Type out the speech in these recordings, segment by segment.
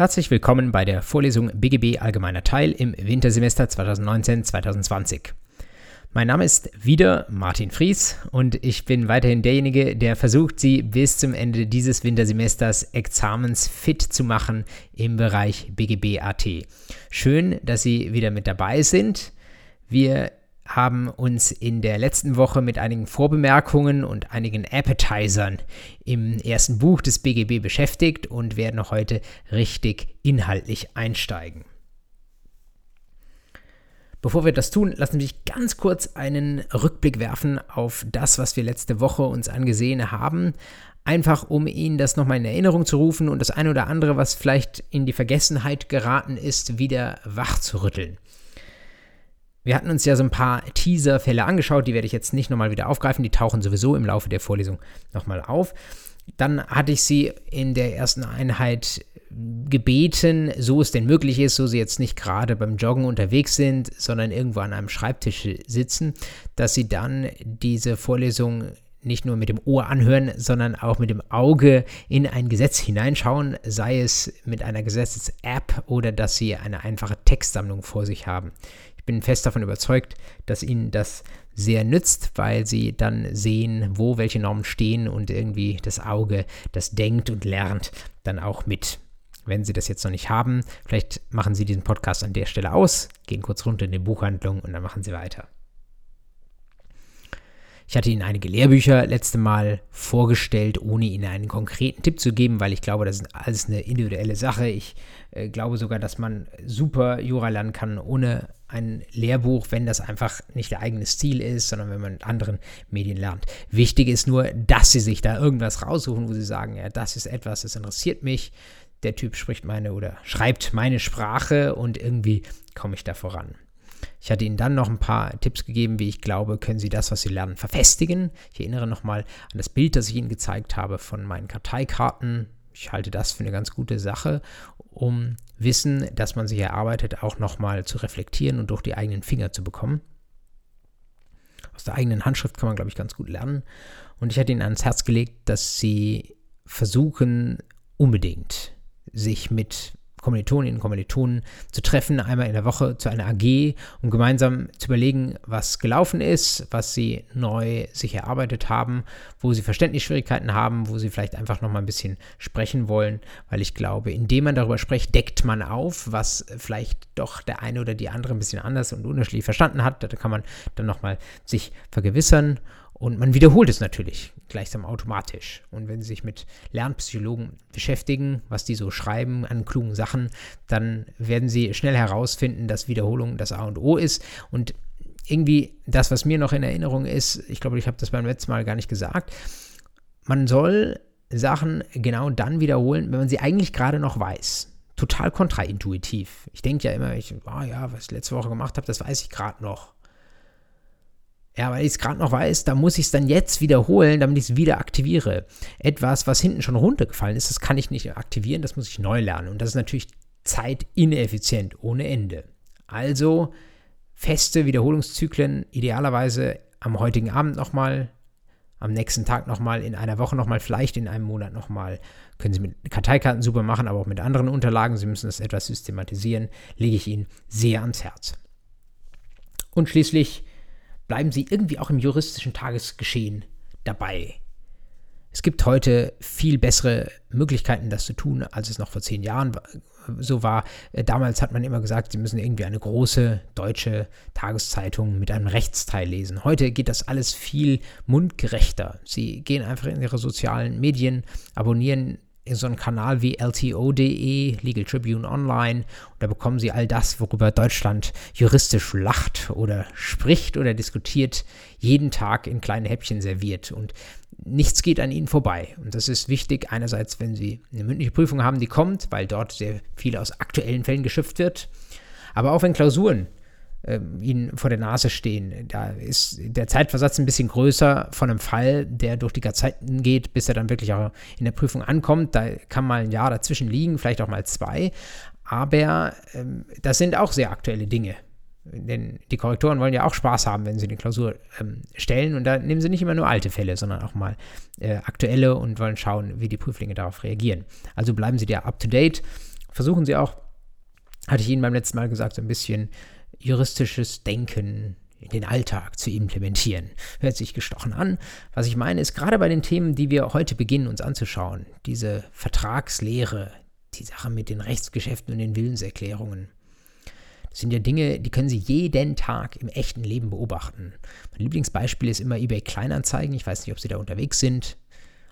Herzlich willkommen bei der Vorlesung BGB Allgemeiner Teil im Wintersemester 2019-2020. Mein Name ist wieder Martin Fries und ich bin weiterhin derjenige, der versucht, Sie bis zum Ende dieses Wintersemesters examensfit zu machen im Bereich BGB AT. Schön, dass Sie wieder mit dabei sind. Wir haben uns in der letzten Woche mit einigen Vorbemerkungen und einigen Appetizern im ersten Buch des BGB beschäftigt und werden heute richtig inhaltlich einsteigen. Bevor wir das tun, lassen Sie mich ganz kurz einen Rückblick werfen auf das, was wir letzte Woche uns angesehen haben. Einfach um Ihnen das nochmal in Erinnerung zu rufen und das eine oder andere, was vielleicht in die Vergessenheit geraten ist, wieder wach zu rütteln. Wir hatten uns ja so ein paar Teaser-Fälle angeschaut, die werde ich jetzt nicht nochmal wieder aufgreifen, die tauchen sowieso im Laufe der Vorlesung nochmal auf. Dann hatte ich sie in der ersten Einheit gebeten, so es denn möglich ist, so sie jetzt nicht gerade beim Joggen unterwegs sind, sondern irgendwo an einem Schreibtisch sitzen, dass sie dann diese Vorlesung nicht nur mit dem Ohr anhören, sondern auch mit dem Auge in ein Gesetz hineinschauen, sei es mit einer Gesetzes-App oder dass sie eine einfache Textsammlung vor sich haben. Bin fest davon überzeugt, dass Ihnen das sehr nützt, weil Sie dann sehen, wo welche Normen stehen und irgendwie das Auge, das denkt und lernt, dann auch mit. Wenn Sie das jetzt noch nicht haben, vielleicht machen Sie diesen Podcast an der Stelle aus, gehen kurz runter in die Buchhandlung und dann machen Sie weiter. Ich hatte Ihnen einige Lehrbücher letzte Mal vorgestellt, ohne Ihnen einen konkreten Tipp zu geben, weil ich glaube, das ist alles eine individuelle Sache. Ich äh, glaube sogar, dass man super Jura lernen kann ohne ein Lehrbuch, wenn das einfach nicht der eigene Stil ist, sondern wenn man mit anderen Medien lernt. Wichtig ist nur, dass Sie sich da irgendwas raussuchen, wo Sie sagen, ja, das ist etwas, das interessiert mich. Der Typ spricht meine oder schreibt meine Sprache und irgendwie komme ich da voran. Ich hatte Ihnen dann noch ein paar Tipps gegeben, wie ich glaube, können Sie das, was Sie lernen, verfestigen. Ich erinnere nochmal an das Bild, das ich Ihnen gezeigt habe von meinen Karteikarten. Ich halte das für eine ganz gute Sache, um Wissen, das man sich erarbeitet, auch nochmal zu reflektieren und durch die eigenen Finger zu bekommen. Aus der eigenen Handschrift kann man, glaube ich, ganz gut lernen. Und ich hatte Ihnen ans Herz gelegt, dass Sie versuchen, unbedingt sich mit Kommilitoninnen und Kommilitonen zu treffen, einmal in der Woche zu einer AG, um gemeinsam zu überlegen, was gelaufen ist, was sie neu sich erarbeitet haben, wo sie Verständnisschwierigkeiten haben, wo sie vielleicht einfach noch mal ein bisschen sprechen wollen, weil ich glaube, indem man darüber spricht, deckt man auf, was vielleicht doch der eine oder die andere ein bisschen anders und unterschiedlich verstanden hat. Da kann man dann noch mal sich vergewissern und man wiederholt es natürlich gleichsam automatisch. Und wenn Sie sich mit Lernpsychologen beschäftigen, was die so schreiben an klugen Sachen, dann werden Sie schnell herausfinden, dass Wiederholung das A und O ist. Und irgendwie das, was mir noch in Erinnerung ist, ich glaube, ich habe das beim letzten Mal gar nicht gesagt, man soll Sachen genau dann wiederholen, wenn man sie eigentlich gerade noch weiß. Total kontraintuitiv. Ich denke ja immer, ich, oh ja, was ich letzte Woche gemacht habe, das weiß ich gerade noch. Ja, weil ich es gerade noch weiß, da muss ich es dann jetzt wiederholen, damit ich es wieder aktiviere. Etwas, was hinten schon runtergefallen ist, das kann ich nicht aktivieren, das muss ich neu lernen. Und das ist natürlich zeitineffizient ohne Ende. Also feste Wiederholungszyklen, idealerweise am heutigen Abend nochmal, am nächsten Tag nochmal, in einer Woche nochmal, vielleicht in einem Monat nochmal. Können Sie mit Karteikarten super machen, aber auch mit anderen Unterlagen. Sie müssen das etwas systematisieren, lege ich Ihnen sehr ans Herz. Und schließlich bleiben sie irgendwie auch im juristischen Tagesgeschehen dabei. Es gibt heute viel bessere Möglichkeiten, das zu tun, als es noch vor zehn Jahren so war. Äh, damals hat man immer gesagt, sie müssen irgendwie eine große deutsche Tageszeitung mit einem Rechtsteil lesen. Heute geht das alles viel mundgerechter. Sie gehen einfach in ihre sozialen Medien, abonnieren so einen Kanal wie LTO.de, Legal Tribune Online. Und da bekommen Sie all das, worüber Deutschland juristisch lacht oder spricht oder diskutiert, jeden Tag in kleine Häppchen serviert. Und nichts geht an Ihnen vorbei. Und das ist wichtig, einerseits, wenn Sie eine mündliche Prüfung haben, die kommt, weil dort sehr viel aus aktuellen Fällen geschöpft wird. Aber auch wenn Klausuren ihnen vor der Nase stehen. Da ist der Zeitversatz ein bisschen größer von einem Fall, der durch die Zeiten geht, bis er dann wirklich auch in der Prüfung ankommt. Da kann mal ein Jahr dazwischen liegen, vielleicht auch mal zwei. Aber ähm, das sind auch sehr aktuelle Dinge. Denn die Korrektoren wollen ja auch Spaß haben, wenn sie eine Klausur ähm, stellen. Und da nehmen sie nicht immer nur alte Fälle, sondern auch mal äh, aktuelle und wollen schauen, wie die Prüflinge darauf reagieren. Also bleiben sie da up to date versuchen Sie auch, hatte ich Ihnen beim letzten Mal gesagt, so ein bisschen juristisches Denken in den Alltag zu implementieren. Hört sich gestochen an. Was ich meine, ist gerade bei den Themen, die wir heute beginnen uns anzuschauen, diese Vertragslehre, die Sache mit den Rechtsgeschäften und den Willenserklärungen. Das sind ja Dinge, die können Sie jeden Tag im echten Leben beobachten. Mein Lieblingsbeispiel ist immer eBay Kleinanzeigen. Ich weiß nicht, ob Sie da unterwegs sind.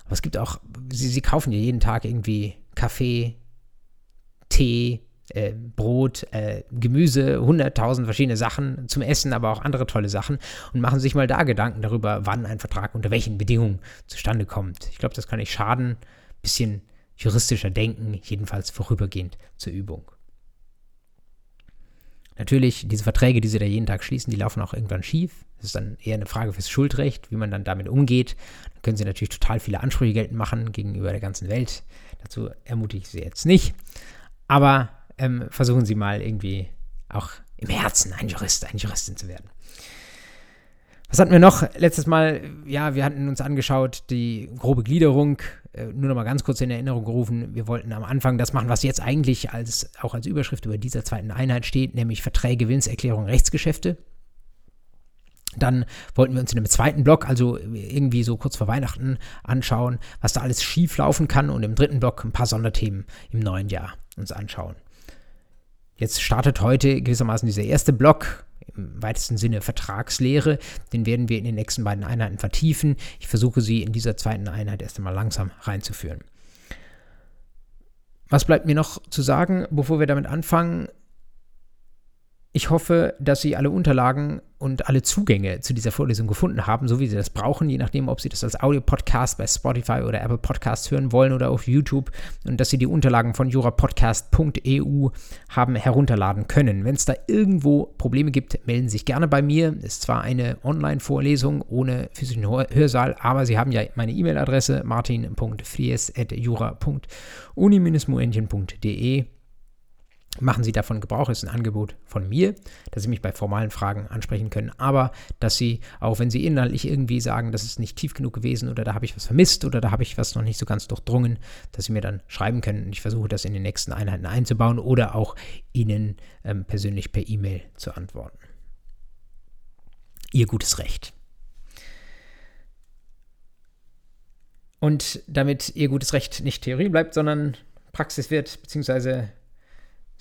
Aber es gibt auch, Sie, Sie kaufen ja jeden Tag irgendwie Kaffee, Tee, äh, Brot, äh, Gemüse, 100.000 verschiedene Sachen zum Essen, aber auch andere tolle Sachen und machen sich mal da Gedanken darüber, wann ein Vertrag unter welchen Bedingungen zustande kommt. Ich glaube, das kann nicht schaden. Bisschen juristischer Denken, jedenfalls vorübergehend zur Übung. Natürlich, diese Verträge, die sie da jeden Tag schließen, die laufen auch irgendwann schief. Das ist dann eher eine Frage fürs Schuldrecht, wie man dann damit umgeht. Dann können sie natürlich total viele Ansprüche geltend machen gegenüber der ganzen Welt. Dazu ermutige ich sie jetzt nicht. Aber ähm, versuchen Sie mal irgendwie auch im Herzen ein Jurist, eine Juristin zu werden. Was hatten wir noch letztes Mal? Ja, wir hatten uns angeschaut, die grobe Gliederung, äh, nur noch mal ganz kurz in Erinnerung gerufen. Wir wollten am Anfang das machen, was jetzt eigentlich als, auch als Überschrift über dieser zweiten Einheit steht, nämlich Verträge, Willenserklärung, Rechtsgeschäfte. Dann wollten wir uns in dem zweiten Block, also irgendwie so kurz vor Weihnachten, anschauen, was da alles schief laufen kann und im dritten Block ein paar Sonderthemen im neuen Jahr uns anschauen. Jetzt startet heute gewissermaßen dieser erste Block, im weitesten Sinne Vertragslehre. Den werden wir in den nächsten beiden Einheiten vertiefen. Ich versuche sie in dieser zweiten Einheit erst einmal langsam reinzuführen. Was bleibt mir noch zu sagen, bevor wir damit anfangen? Ich hoffe, dass Sie alle Unterlagen und alle Zugänge zu dieser Vorlesung gefunden haben, so wie Sie das brauchen, je nachdem, ob Sie das als Audio-Podcast bei Spotify oder Apple Podcasts hören wollen oder auf YouTube und dass Sie die Unterlagen von jurapodcast.eu haben herunterladen können. Wenn es da irgendwo Probleme gibt, melden Sie sich gerne bei mir. Ist zwar eine Online-Vorlesung ohne physischen Hörsaal, aber Sie haben ja meine E-Mail-Adresse martin.fries.jura.uni-muenchen.de machen Sie davon Gebrauch, ist ein Angebot von mir, dass Sie mich bei formalen Fragen ansprechen können, aber dass Sie, auch wenn Sie inhaltlich irgendwie sagen, das ist nicht tief genug gewesen oder da habe ich was vermisst oder da habe ich was noch nicht so ganz durchdrungen, dass Sie mir dann schreiben können und ich versuche das in den nächsten Einheiten einzubauen oder auch Ihnen ähm, persönlich per E-Mail zu antworten. Ihr gutes Recht. Und damit Ihr gutes Recht nicht Theorie bleibt, sondern Praxis wird, beziehungsweise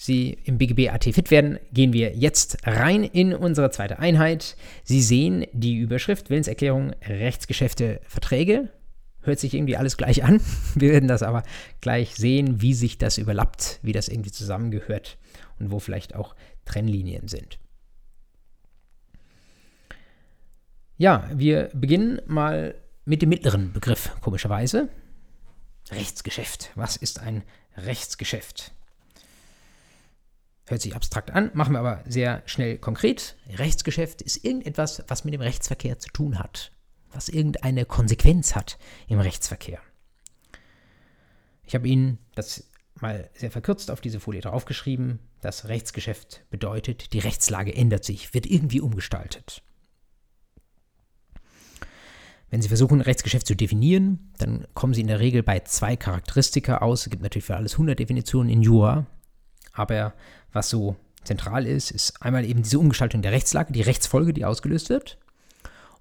Sie im BGB AT fit werden, gehen wir jetzt rein in unsere zweite Einheit. Sie sehen die Überschrift Willenserklärung, Rechtsgeschäfte, Verträge. Hört sich irgendwie alles gleich an. Wir werden das aber gleich sehen, wie sich das überlappt, wie das irgendwie zusammengehört und wo vielleicht auch Trennlinien sind. Ja, wir beginnen mal mit dem mittleren Begriff, komischerweise. Rechtsgeschäft. Was ist ein Rechtsgeschäft? Hört sich abstrakt an, machen wir aber sehr schnell konkret. Rechtsgeschäft ist irgendetwas, was mit dem Rechtsverkehr zu tun hat, was irgendeine Konsequenz hat im Rechtsverkehr. Ich habe Ihnen das mal sehr verkürzt auf diese Folie draufgeschrieben. Das Rechtsgeschäft bedeutet, die Rechtslage ändert sich, wird irgendwie umgestaltet. Wenn Sie versuchen, Rechtsgeschäft zu definieren, dann kommen Sie in der Regel bei zwei Charakteristika aus. Es gibt natürlich für alles 100 Definitionen in Jura, aber was so zentral ist, ist einmal eben diese Umgestaltung der Rechtslage, die Rechtsfolge, die ausgelöst wird.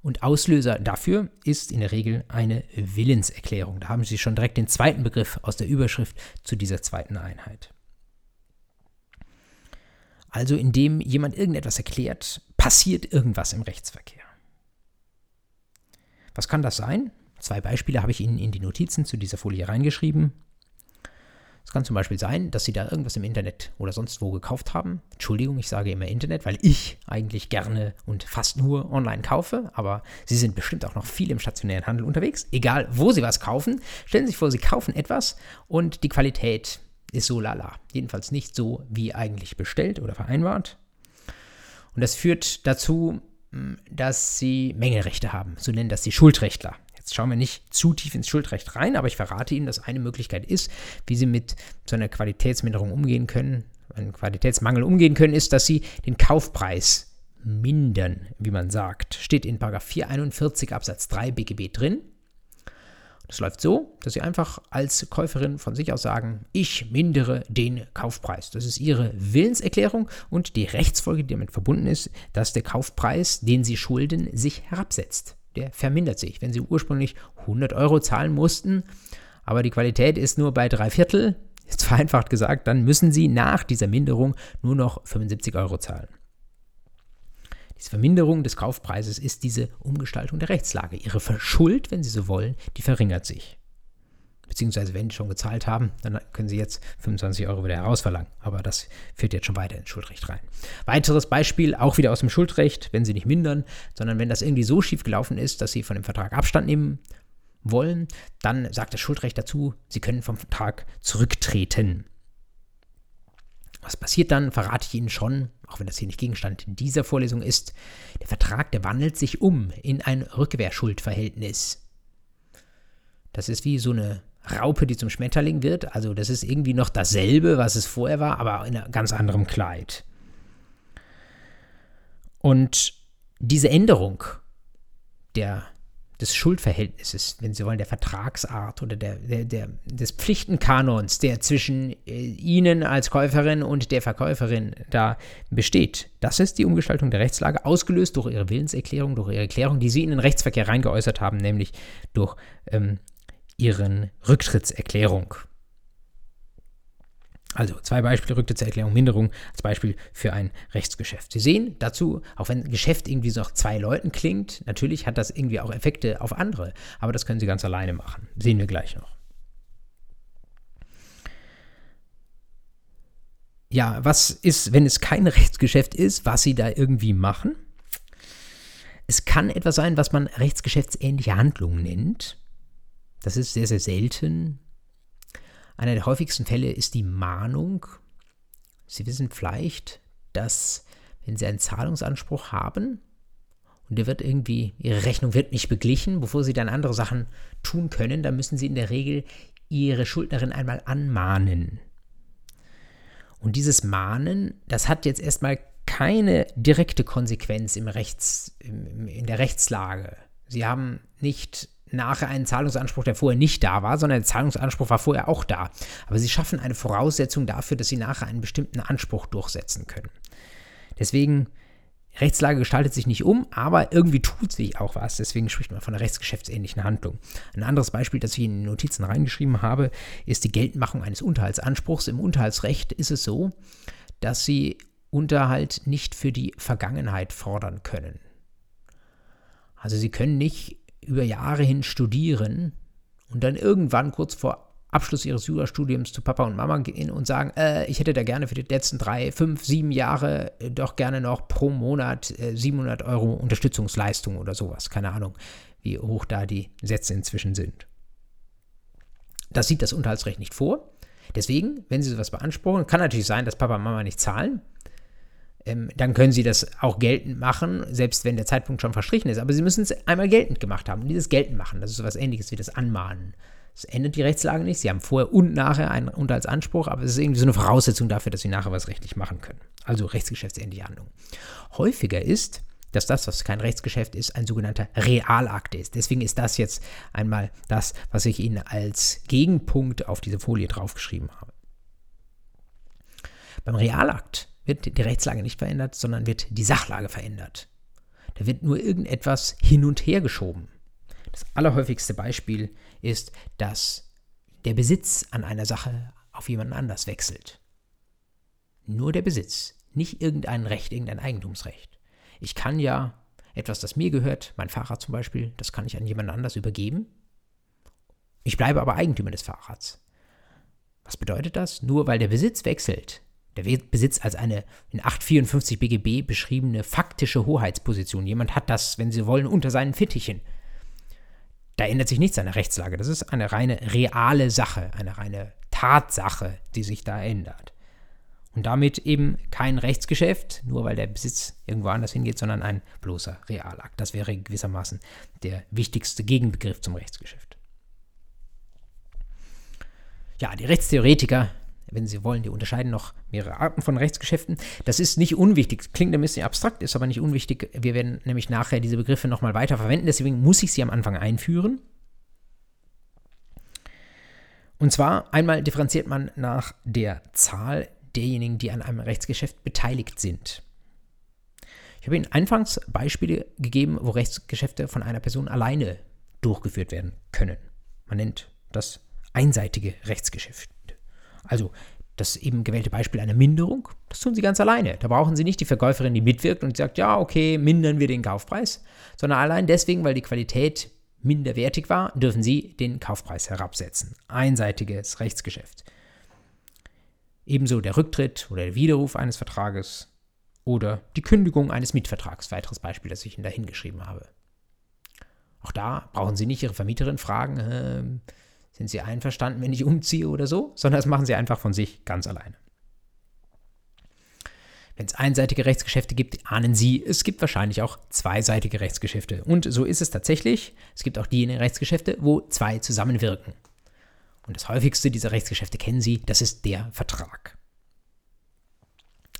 Und Auslöser dafür ist in der Regel eine Willenserklärung. Da haben Sie schon direkt den zweiten Begriff aus der Überschrift zu dieser zweiten Einheit. Also indem jemand irgendetwas erklärt, passiert irgendwas im Rechtsverkehr. Was kann das sein? Zwei Beispiele habe ich Ihnen in die Notizen zu dieser Folie reingeschrieben. Es kann zum Beispiel sein, dass Sie da irgendwas im Internet oder sonst wo gekauft haben. Entschuldigung, ich sage immer Internet, weil ich eigentlich gerne und fast nur online kaufe, aber Sie sind bestimmt auch noch viel im stationären Handel unterwegs. Egal, wo Sie was kaufen, stellen Sie sich vor, Sie kaufen etwas und die Qualität ist so lala. Jedenfalls nicht so, wie eigentlich bestellt oder vereinbart. Und das führt dazu, hm, dass Sie Mängelrechte haben. So nennen das die Schuldrechtler. Jetzt schauen wir nicht zu tief ins Schuldrecht rein, aber ich verrate Ihnen, dass eine Möglichkeit ist, wie Sie mit so einer Qualitätsminderung umgehen können, einem Qualitätsmangel umgehen können, ist, dass Sie den Kaufpreis mindern, wie man sagt. Steht in 441 Absatz 3 BGB drin. Das läuft so, dass Sie einfach als Käuferin von sich aus sagen, ich mindere den Kaufpreis. Das ist Ihre Willenserklärung und die Rechtsfolge, die damit verbunden ist, dass der Kaufpreis, den Sie schulden, sich herabsetzt. Der vermindert sich. Wenn Sie ursprünglich 100 Euro zahlen mussten, aber die Qualität ist nur bei drei Viertel, ist vereinfacht gesagt, dann müssen Sie nach dieser Minderung nur noch 75 Euro zahlen. Diese Verminderung des Kaufpreises ist diese Umgestaltung der Rechtslage. Ihre Verschuld, wenn Sie so wollen, die verringert sich. Beziehungsweise, wenn Sie schon gezahlt haben, dann können Sie jetzt 25 Euro wieder herausverlangen. Aber das führt jetzt schon weiter ins Schuldrecht rein. Weiteres Beispiel, auch wieder aus dem Schuldrecht, wenn Sie nicht mindern, sondern wenn das irgendwie so schief gelaufen ist, dass Sie von dem Vertrag Abstand nehmen wollen, dann sagt das Schuldrecht dazu, Sie können vom Vertrag zurücktreten. Was passiert dann, verrate ich Ihnen schon, auch wenn das hier nicht Gegenstand dieser Vorlesung ist. Der Vertrag, der wandelt sich um in ein Rückwehrschuldverhältnis. Das ist wie so eine Raupe, die zum Schmetterling wird. Also das ist irgendwie noch dasselbe, was es vorher war, aber in einem ganz anderem Kleid. Und diese Änderung der des Schuldverhältnisses, wenn Sie wollen, der Vertragsart oder der, der, der, des Pflichtenkanons, der zwischen äh, Ihnen als Käuferin und der Verkäuferin da besteht. Das ist die Umgestaltung der Rechtslage, ausgelöst durch Ihre Willenserklärung, durch Ihre Erklärung, die Sie in den Rechtsverkehr reingeäußert haben, nämlich durch ähm, Ihren Rücktrittserklärung. Also zwei Beispiele, Rücktrittserklärung, Minderung als Beispiel für ein Rechtsgeschäft. Sie sehen dazu, auch wenn Geschäft irgendwie so nach zwei Leuten klingt, natürlich hat das irgendwie auch Effekte auf andere, aber das können Sie ganz alleine machen. Sehen wir gleich noch. Ja, was ist, wenn es kein Rechtsgeschäft ist, was Sie da irgendwie machen? Es kann etwas sein, was man rechtsgeschäftsähnliche Handlungen nennt. Das ist sehr, sehr selten. Einer der häufigsten Fälle ist die Mahnung. Sie wissen vielleicht, dass wenn Sie einen Zahlungsanspruch haben und der wird irgendwie, Ihre Rechnung wird nicht beglichen, bevor Sie dann andere Sachen tun können, dann müssen Sie in der Regel Ihre Schuldnerin einmal anmahnen. Und dieses Mahnen, das hat jetzt erstmal keine direkte Konsequenz im Rechts, in der Rechtslage. Sie haben nicht nachher einen Zahlungsanspruch, der vorher nicht da war, sondern der Zahlungsanspruch war vorher auch da. Aber sie schaffen eine Voraussetzung dafür, dass sie nachher einen bestimmten Anspruch durchsetzen können. Deswegen, Rechtslage gestaltet sich nicht um, aber irgendwie tut sich auch was. Deswegen spricht man von einer rechtsgeschäftsähnlichen Handlung. Ein anderes Beispiel, das ich in die Notizen reingeschrieben habe, ist die Geltmachung eines Unterhaltsanspruchs. Im Unterhaltsrecht ist es so, dass sie Unterhalt nicht für die Vergangenheit fordern können. Also sie können nicht über Jahre hin studieren und dann irgendwann kurz vor Abschluss ihres Jurastudiums zu Papa und Mama gehen und sagen, äh, ich hätte da gerne für die letzten drei, fünf, sieben Jahre äh, doch gerne noch pro Monat äh, 700 Euro Unterstützungsleistung oder sowas. Keine Ahnung, wie hoch da die Sätze inzwischen sind. Das sieht das Unterhaltsrecht nicht vor. Deswegen, wenn Sie sowas beanspruchen, kann natürlich sein, dass Papa und Mama nicht zahlen ähm, dann können sie das auch geltend machen, selbst wenn der Zeitpunkt schon verstrichen ist. Aber sie müssen es einmal geltend gemacht haben. Und dieses geltend machen, das ist so etwas ähnliches wie das Anmahnen. Das ändert die Rechtslage nicht. Sie haben vorher und nachher einen Unterhaltsanspruch, aber es ist irgendwie so eine Voraussetzung dafür, dass sie nachher was rechtlich machen können. Also rechtsgeschäftsähnliche Handlung. Häufiger ist, dass das, was kein Rechtsgeschäft ist, ein sogenannter Realakt ist. Deswegen ist das jetzt einmal das, was ich Ihnen als Gegenpunkt auf diese Folie draufgeschrieben habe. Beim Realakt wird die Rechtslage nicht verändert, sondern wird die Sachlage verändert. Da wird nur irgendetwas hin und her geschoben. Das allerhäufigste Beispiel ist, dass der Besitz an einer Sache auf jemanden anders wechselt. Nur der Besitz, nicht irgendein Recht, irgendein Eigentumsrecht. Ich kann ja etwas, das mir gehört, mein Fahrrad zum Beispiel, das kann ich an jemand anders übergeben. Ich bleibe aber Eigentümer des Fahrrads. Was bedeutet das? Nur weil der Besitz wechselt, der Besitz als eine in 854 BGB beschriebene faktische Hoheitsposition. Jemand hat das, wenn Sie wollen, unter seinen Fittichen. Da ändert sich nichts an der Rechtslage. Das ist eine reine reale Sache, eine reine Tatsache, die sich da ändert. Und damit eben kein Rechtsgeschäft, nur weil der Besitz irgendwo anders hingeht, sondern ein bloßer Realakt. Das wäre gewissermaßen der wichtigste Gegenbegriff zum Rechtsgeschäft. Ja, die Rechtstheoretiker wenn Sie wollen, die unterscheiden noch mehrere Arten von Rechtsgeschäften. Das ist nicht unwichtig, klingt ein bisschen abstrakt, ist aber nicht unwichtig. Wir werden nämlich nachher diese Begriffe nochmal weiter verwenden, deswegen muss ich sie am Anfang einführen. Und zwar einmal differenziert man nach der Zahl derjenigen, die an einem Rechtsgeschäft beteiligt sind. Ich habe Ihnen anfangs Beispiele gegeben, wo Rechtsgeschäfte von einer Person alleine durchgeführt werden können. Man nennt das einseitige Rechtsgeschäfte. Also das eben gewählte Beispiel einer Minderung, das tun Sie ganz alleine. Da brauchen Sie nicht die Verkäuferin, die mitwirkt und sagt, ja, okay, mindern wir den Kaufpreis, sondern allein deswegen, weil die Qualität minderwertig war, dürfen Sie den Kaufpreis herabsetzen. Einseitiges Rechtsgeschäft. Ebenso der Rücktritt oder der Widerruf eines Vertrages oder die Kündigung eines Mietvertrags. Weiteres Beispiel, das ich Ihnen da hingeschrieben habe. Auch da brauchen Sie nicht Ihre Vermieterin fragen, äh, sind Sie einverstanden, wenn ich umziehe oder so, sondern das machen Sie einfach von sich ganz alleine. Wenn es einseitige Rechtsgeschäfte gibt, ahnen Sie, es gibt wahrscheinlich auch zweiseitige Rechtsgeschäfte. Und so ist es tatsächlich. Es gibt auch diejenigen Rechtsgeschäfte, wo zwei zusammenwirken. Und das häufigste dieser Rechtsgeschäfte kennen Sie, das ist der Vertrag.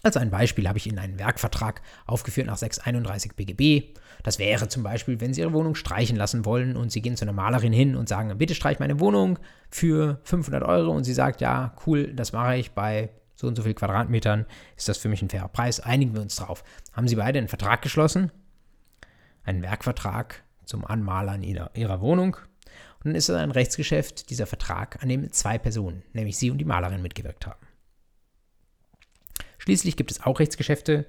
Als ein Beispiel habe ich Ihnen einen Werkvertrag aufgeführt nach 631 BGB. Das wäre zum Beispiel, wenn Sie Ihre Wohnung streichen lassen wollen und Sie gehen zu einer Malerin hin und sagen, bitte streich meine Wohnung für 500 Euro und sie sagt, ja, cool, das mache ich bei so und so viel Quadratmetern, ist das für mich ein fairer Preis, einigen wir uns drauf. Haben Sie beide einen Vertrag geschlossen, einen Werkvertrag zum Anmalern ihrer, ihrer Wohnung und dann ist es ein Rechtsgeschäft, dieser Vertrag, an dem zwei Personen, nämlich Sie und die Malerin, mitgewirkt haben. Schließlich gibt es auch Rechtsgeschäfte,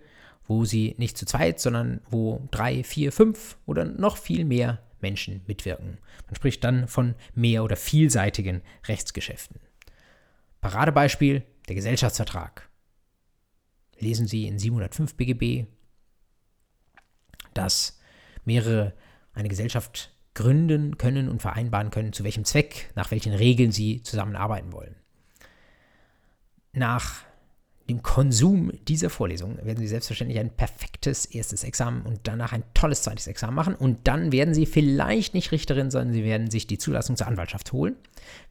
wo Sie nicht zu zweit, sondern wo drei, vier, fünf oder noch viel mehr Menschen mitwirken. Man spricht dann von mehr- oder vielseitigen Rechtsgeschäften. Paradebeispiel der Gesellschaftsvertrag. Lesen Sie in 705 BGB, dass mehrere eine Gesellschaft gründen können und vereinbaren können, zu welchem Zweck, nach welchen Regeln sie zusammenarbeiten wollen. Nach dem Konsum dieser Vorlesung werden Sie selbstverständlich ein perfektes erstes Examen und danach ein tolles zweites Examen machen. Und dann werden Sie vielleicht nicht Richterin, sondern Sie werden sich die Zulassung zur Anwaltschaft holen.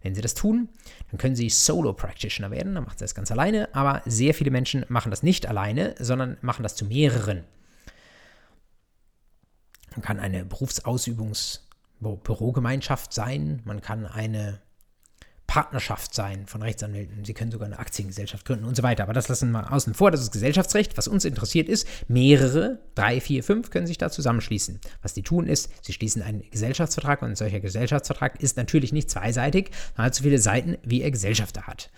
Wenn Sie das tun, dann können Sie Solo Practitioner werden. Dann machen Sie das ganz alleine. Aber sehr viele Menschen machen das nicht alleine, sondern machen das zu mehreren. Man kann eine Berufsausübungsbürogemeinschaft sein. Man kann eine Partnerschaft sein von Rechtsanwälten. Sie können sogar eine Aktiengesellschaft gründen und so weiter. Aber das lassen wir außen vor. Das ist Gesellschaftsrecht. Was uns interessiert ist, mehrere, drei, vier, fünf können sich da zusammenschließen. Was die tun ist, sie schließen einen Gesellschaftsvertrag und ein solcher Gesellschaftsvertrag ist natürlich nicht zweiseitig, sondern hat so viele Seiten, wie er Gesellschafter hat.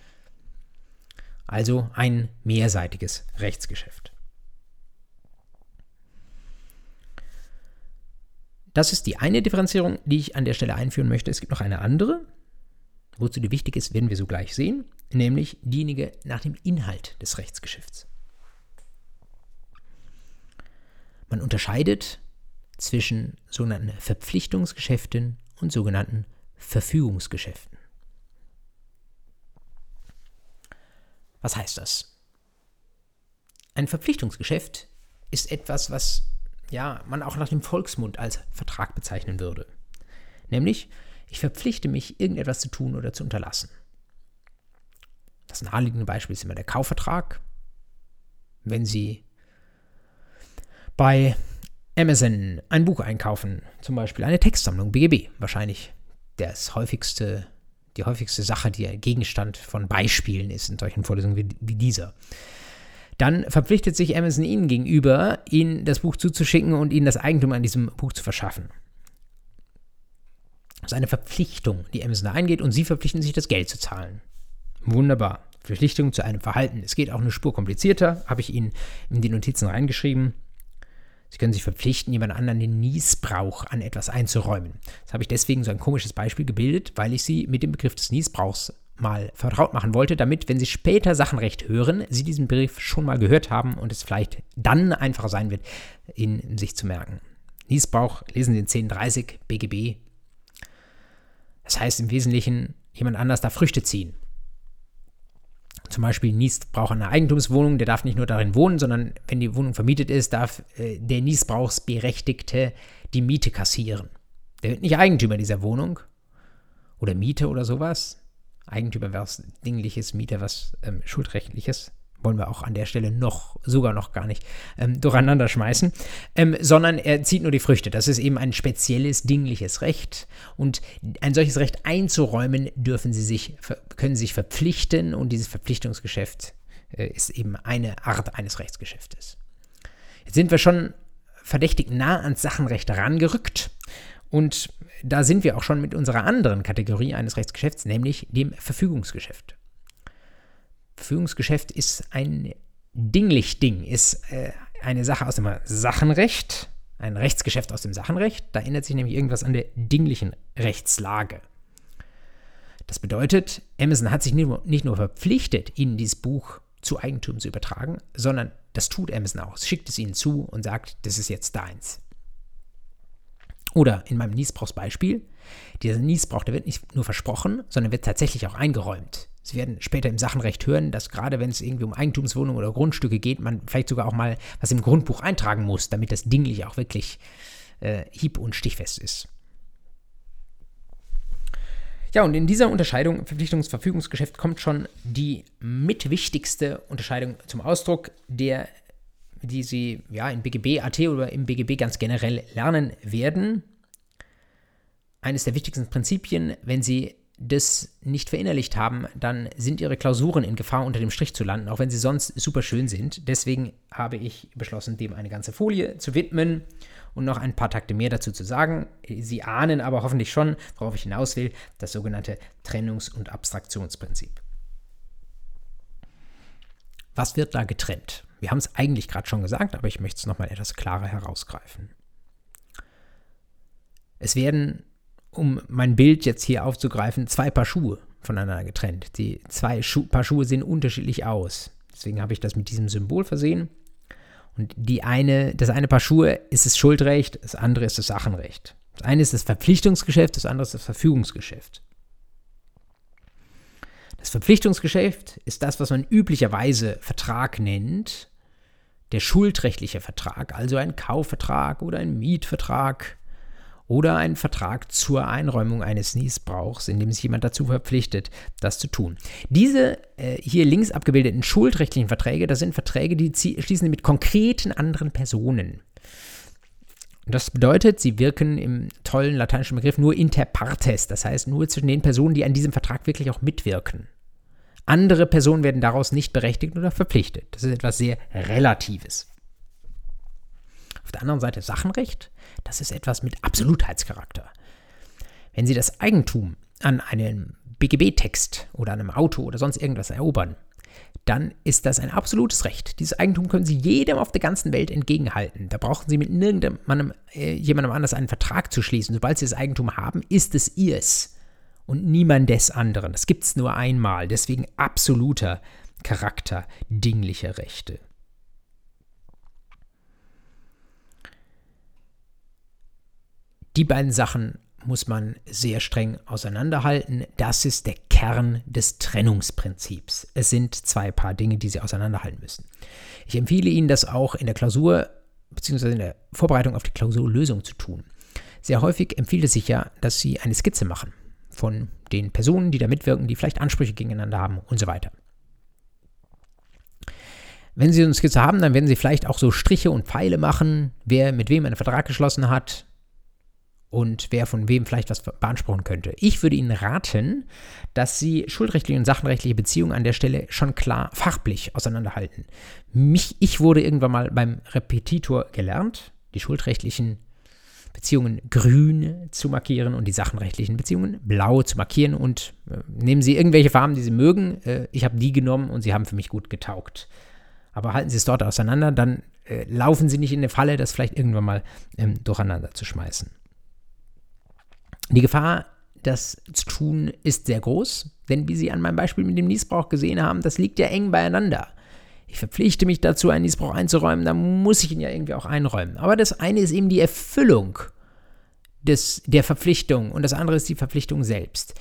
Also ein mehrseitiges Rechtsgeschäft. Das ist die eine Differenzierung, die ich an der Stelle einführen möchte. Es gibt noch eine andere, Wozu die wichtig ist, werden wir so gleich sehen, nämlich diejenige nach dem Inhalt des Rechtsgeschäfts. Man unterscheidet zwischen sogenannten Verpflichtungsgeschäften und sogenannten Verfügungsgeschäften. Was heißt das? Ein Verpflichtungsgeschäft ist etwas, was ja, man auch nach dem Volksmund als Vertrag bezeichnen würde. Nämlich, ich verpflichte mich, irgendetwas zu tun oder zu unterlassen. Das naheliegende Beispiel ist immer der Kaufvertrag. Wenn Sie bei Amazon ein Buch einkaufen, zum Beispiel eine Textsammlung, BGB, wahrscheinlich das häufigste, die häufigste Sache, die Gegenstand von Beispielen ist in solchen Vorlesungen wie, wie dieser. Dann verpflichtet sich Amazon Ihnen gegenüber, Ihnen das Buch zuzuschicken und Ihnen das Eigentum an diesem Buch zu verschaffen. Das ist eine Verpflichtung, die Amazon da eingeht und sie verpflichten sich, das Geld zu zahlen. Wunderbar. Verpflichtung zu einem Verhalten. Es geht auch eine Spur komplizierter, habe ich Ihnen in die Notizen reingeschrieben. Sie können sich verpflichten, jemand anderen den Niesbrauch an etwas einzuräumen. Das habe ich deswegen so ein komisches Beispiel gebildet, weil ich Sie mit dem Begriff des Niesbrauchs mal vertraut machen wollte, damit, wenn Sie später Sachenrecht hören, Sie diesen Begriff schon mal gehört haben und es vielleicht dann einfacher sein wird, ihn sich zu merken. Niesbrauch lesen Sie in 1030 BGB das heißt im Wesentlichen, jemand anders darf Früchte ziehen. Zum Beispiel Niesbrauch einer Eigentumswohnung, der darf nicht nur darin wohnen, sondern wenn die Wohnung vermietet ist, darf äh, der Niesbrauchsberechtigte die Miete kassieren. Der wird nicht Eigentümer dieser Wohnung oder Miete oder sowas. Eigentümer wäre was Dingliches, Mieter was ähm, Schuldrechtliches. Wollen wir auch an der Stelle noch, sogar noch gar nicht ähm, durcheinander schmeißen, ähm, sondern er zieht nur die Früchte. Das ist eben ein spezielles dingliches Recht und ein solches Recht einzuräumen dürfen sie sich, können sie sich verpflichten und dieses Verpflichtungsgeschäft äh, ist eben eine Art eines Rechtsgeschäftes. Jetzt sind wir schon verdächtig nah ans Sachenrecht rangerückt und da sind wir auch schon mit unserer anderen Kategorie eines Rechtsgeschäfts, nämlich dem Verfügungsgeschäft. Verfügungsgeschäft ist ein dinglich Ding, ist äh, eine Sache aus dem Sachenrecht, ein Rechtsgeschäft aus dem Sachenrecht. Da ändert sich nämlich irgendwas an der dinglichen Rechtslage. Das bedeutet, Amazon hat sich nicht nur, nicht nur verpflichtet, Ihnen dieses Buch zu Eigentum zu übertragen, sondern das tut Amazon auch. Es schickt es Ihnen zu und sagt, das ist jetzt deins. Oder in meinem Niesbrauchsbeispiel, dieser Niesbrauch, der wird nicht nur versprochen, sondern wird tatsächlich auch eingeräumt. Sie werden später im Sachenrecht hören, dass gerade wenn es irgendwie um Eigentumswohnungen oder Grundstücke geht, man vielleicht sogar auch mal was im Grundbuch eintragen muss, damit das dinglich auch wirklich äh, hieb- und stichfest ist. Ja, und in dieser Unterscheidung Verpflichtungsverfügungsgeschäft kommt schon die mitwichtigste Unterscheidung zum Ausdruck, der, die Sie ja in BGB AT oder im BGB ganz generell lernen werden. Eines der wichtigsten Prinzipien, wenn Sie das nicht verinnerlicht haben, dann sind ihre Klausuren in Gefahr, unter dem Strich zu landen, auch wenn sie sonst super schön sind. Deswegen habe ich beschlossen, dem eine ganze Folie zu widmen und noch ein paar Takte mehr dazu zu sagen. Sie ahnen aber hoffentlich schon, worauf ich hinaus will, das sogenannte Trennungs- und Abstraktionsprinzip. Was wird da getrennt? Wir haben es eigentlich gerade schon gesagt, aber ich möchte es nochmal etwas klarer herausgreifen. Es werden um mein Bild jetzt hier aufzugreifen, zwei Paar Schuhe voneinander getrennt. Die zwei Schu Paar Schuhe sehen unterschiedlich aus. Deswegen habe ich das mit diesem Symbol versehen. Und die eine, das eine Paar Schuhe ist das Schuldrecht, das andere ist das Sachenrecht. Das eine ist das Verpflichtungsgeschäft, das andere ist das Verfügungsgeschäft. Das Verpflichtungsgeschäft ist das, was man üblicherweise Vertrag nennt. Der schuldrechtliche Vertrag, also ein Kaufvertrag oder ein Mietvertrag oder einen Vertrag zur Einräumung eines Niesbrauchs, in dem sich jemand dazu verpflichtet, das zu tun. Diese äh, hier links abgebildeten schuldrechtlichen Verträge, das sind Verträge, die schließen mit konkreten anderen Personen. Das bedeutet, sie wirken im tollen lateinischen Begriff nur inter partes, das heißt nur zwischen den Personen, die an diesem Vertrag wirklich auch mitwirken. Andere Personen werden daraus nicht berechtigt oder verpflichtet. Das ist etwas sehr Relatives. Auf der anderen Seite Sachenrecht. Das ist etwas mit Absolutheitscharakter. Wenn Sie das Eigentum an einem BGB-Text oder an einem Auto oder sonst irgendwas erobern, dann ist das ein absolutes Recht. Dieses Eigentum können Sie jedem auf der ganzen Welt entgegenhalten. Da brauchen Sie mit nirgendem äh, jemandem anders einen Vertrag zu schließen. Sobald Sie das Eigentum haben, ist es Ihres und niemandes anderen. Das gibt es nur einmal. Deswegen absoluter Charakter dinglicher Rechte. Die beiden Sachen muss man sehr streng auseinanderhalten. Das ist der Kern des Trennungsprinzips. Es sind zwei Paar Dinge, die Sie auseinanderhalten müssen. Ich empfehle Ihnen, das auch in der Klausur bzw. in der Vorbereitung auf die Klausurlösung zu tun. Sehr häufig empfiehlt es sich ja, dass Sie eine Skizze machen von den Personen, die da mitwirken, die vielleicht Ansprüche gegeneinander haben und so weiter. Wenn Sie eine Skizze haben, dann werden Sie vielleicht auch so Striche und Pfeile machen, wer mit wem einen Vertrag geschlossen hat, und wer von wem vielleicht was beanspruchen könnte. Ich würde Ihnen raten, dass Sie schuldrechtliche und sachenrechtliche Beziehungen an der Stelle schon klar fachlich auseinanderhalten. Mich, ich wurde irgendwann mal beim Repetitor gelernt, die schuldrechtlichen Beziehungen grün zu markieren und die sachenrechtlichen Beziehungen blau zu markieren und äh, nehmen Sie irgendwelche Farben, die Sie mögen. Äh, ich habe die genommen und sie haben für mich gut getaugt. Aber halten Sie es dort auseinander, dann äh, laufen Sie nicht in eine Falle, das vielleicht irgendwann mal ähm, durcheinander zu schmeißen. Die Gefahr, das zu tun, ist sehr groß, denn wie Sie an meinem Beispiel mit dem Niesbrauch gesehen haben, das liegt ja eng beieinander. Ich verpflichte mich dazu, einen Niesbrauch einzuräumen, dann muss ich ihn ja irgendwie auch einräumen. Aber das eine ist eben die Erfüllung des, der Verpflichtung und das andere ist die Verpflichtung selbst.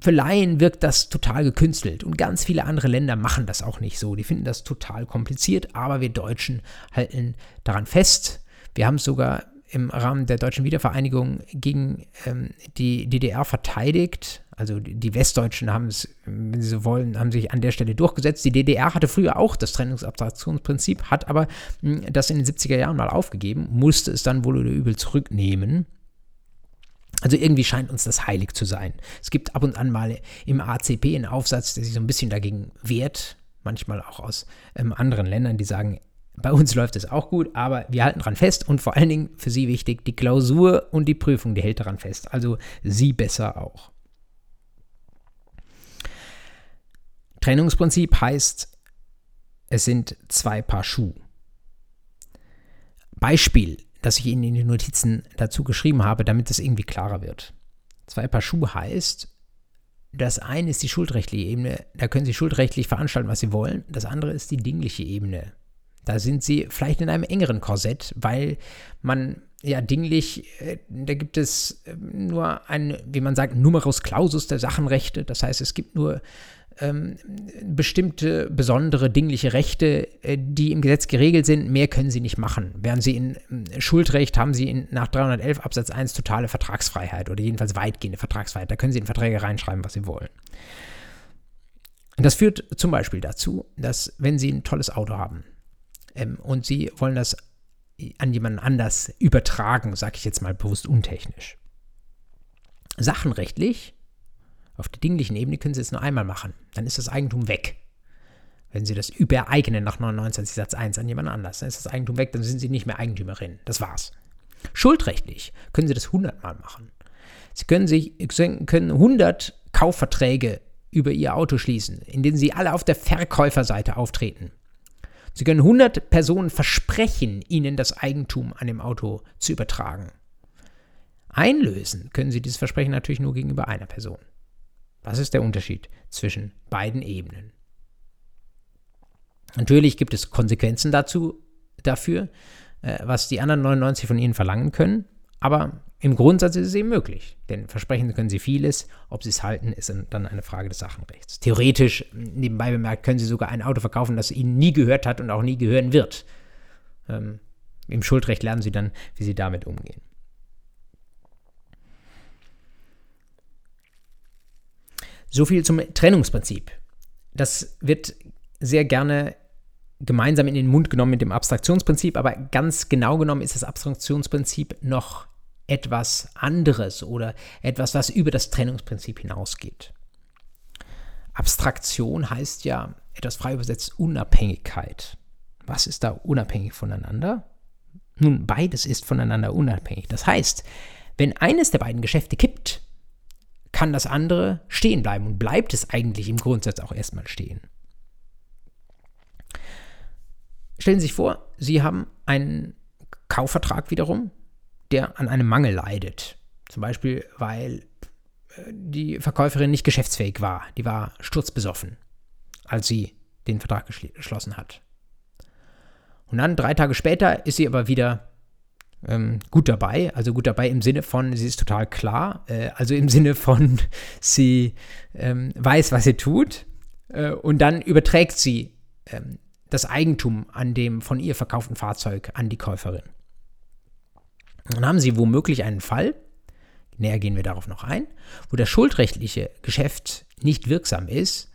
Für Laien wirkt das total gekünstelt und ganz viele andere Länder machen das auch nicht so. Die finden das total kompliziert, aber wir Deutschen halten daran fest. Wir haben es sogar im Rahmen der deutschen Wiedervereinigung gegen ähm, die DDR verteidigt. Also die Westdeutschen haben es, wenn sie so wollen, haben sich an der Stelle durchgesetzt. Die DDR hatte früher auch das Trennungsabstraktionsprinzip, hat aber mh, hm, das in den 70er Jahren mal aufgegeben, musste es dann wohl oder übel zurücknehmen. Also irgendwie scheint uns das heilig zu sein. Es gibt ab und an mal im ACP einen Aufsatz, der sich so ein bisschen dagegen wehrt, manchmal auch aus ähm, anderen Ländern, die sagen, bei uns läuft es auch gut, aber wir halten daran fest und vor allen Dingen für Sie wichtig, die Klausur und die Prüfung, die hält daran fest. Also Sie besser auch. Trennungsprinzip heißt, es sind zwei Paar Schuh. Beispiel, das ich Ihnen in den Notizen dazu geschrieben habe, damit es irgendwie klarer wird. Zwei Paar Schuh heißt, das eine ist die schuldrechtliche Ebene, da können Sie schuldrechtlich veranstalten, was Sie wollen. Das andere ist die dingliche Ebene. Da sind sie vielleicht in einem engeren Korsett, weil man ja dinglich, äh, da gibt es äh, nur ein, wie man sagt, Numerus Clausus der Sachenrechte. Das heißt, es gibt nur ähm, bestimmte besondere dingliche Rechte, äh, die im Gesetz geregelt sind. Mehr können sie nicht machen. Während sie in äh, Schuldrecht haben sie in, nach 311 Absatz 1 totale Vertragsfreiheit oder jedenfalls weitgehende Vertragsfreiheit. Da können sie in Verträge reinschreiben, was sie wollen. Das führt zum Beispiel dazu, dass wenn Sie ein tolles Auto haben, ähm, und sie wollen das an jemanden anders übertragen, sage ich jetzt mal bewusst untechnisch. Sachenrechtlich, auf der dinglichen Ebene können sie es nur einmal machen. Dann ist das Eigentum weg. Wenn sie das übereignen nach 29 Satz 1 an jemanden anders, dann ist das Eigentum weg, dann sind sie nicht mehr Eigentümerin. Das war's. Schuldrechtlich können sie das 100 Mal machen. Sie können, sich, können 100 Kaufverträge über ihr Auto schließen, in denen sie alle auf der Verkäuferseite auftreten. Sie können 100 Personen versprechen, ihnen das Eigentum an dem Auto zu übertragen. Einlösen können Sie dieses Versprechen natürlich nur gegenüber einer Person. Was ist der Unterschied zwischen beiden Ebenen? Natürlich gibt es Konsequenzen dazu, dafür, äh, was die anderen 99 von Ihnen verlangen können, aber im Grundsatz ist es eben möglich, denn versprechen können sie vieles. Ob sie es halten, ist dann eine Frage des Sachenrechts. Theoretisch, nebenbei bemerkt, können sie sogar ein Auto verkaufen, das ihnen nie gehört hat und auch nie gehören wird. Ähm, Im Schuldrecht lernen sie dann, wie sie damit umgehen. So viel zum Trennungsprinzip. Das wird sehr gerne gemeinsam in den Mund genommen mit dem Abstraktionsprinzip, aber ganz genau genommen ist das Abstraktionsprinzip noch etwas anderes oder etwas, was über das Trennungsprinzip hinausgeht. Abstraktion heißt ja etwas frei übersetzt Unabhängigkeit. Was ist da unabhängig voneinander? Nun, beides ist voneinander unabhängig. Das heißt, wenn eines der beiden Geschäfte kippt, kann das andere stehen bleiben und bleibt es eigentlich im Grundsatz auch erstmal stehen. Stellen Sie sich vor, Sie haben einen Kaufvertrag wiederum der an einem Mangel leidet. Zum Beispiel, weil äh, die Verkäuferin nicht geschäftsfähig war. Die war sturzbesoffen, als sie den Vertrag geschlossen hat. Und dann, drei Tage später, ist sie aber wieder ähm, gut dabei. Also gut dabei im Sinne von, sie ist total klar. Äh, also im Sinne von, sie ähm, weiß, was sie tut. Äh, und dann überträgt sie ähm, das Eigentum an dem von ihr verkauften Fahrzeug an die Käuferin. Dann haben Sie womöglich einen Fall, näher gehen wir darauf noch ein, wo das schuldrechtliche Geschäft nicht wirksam ist,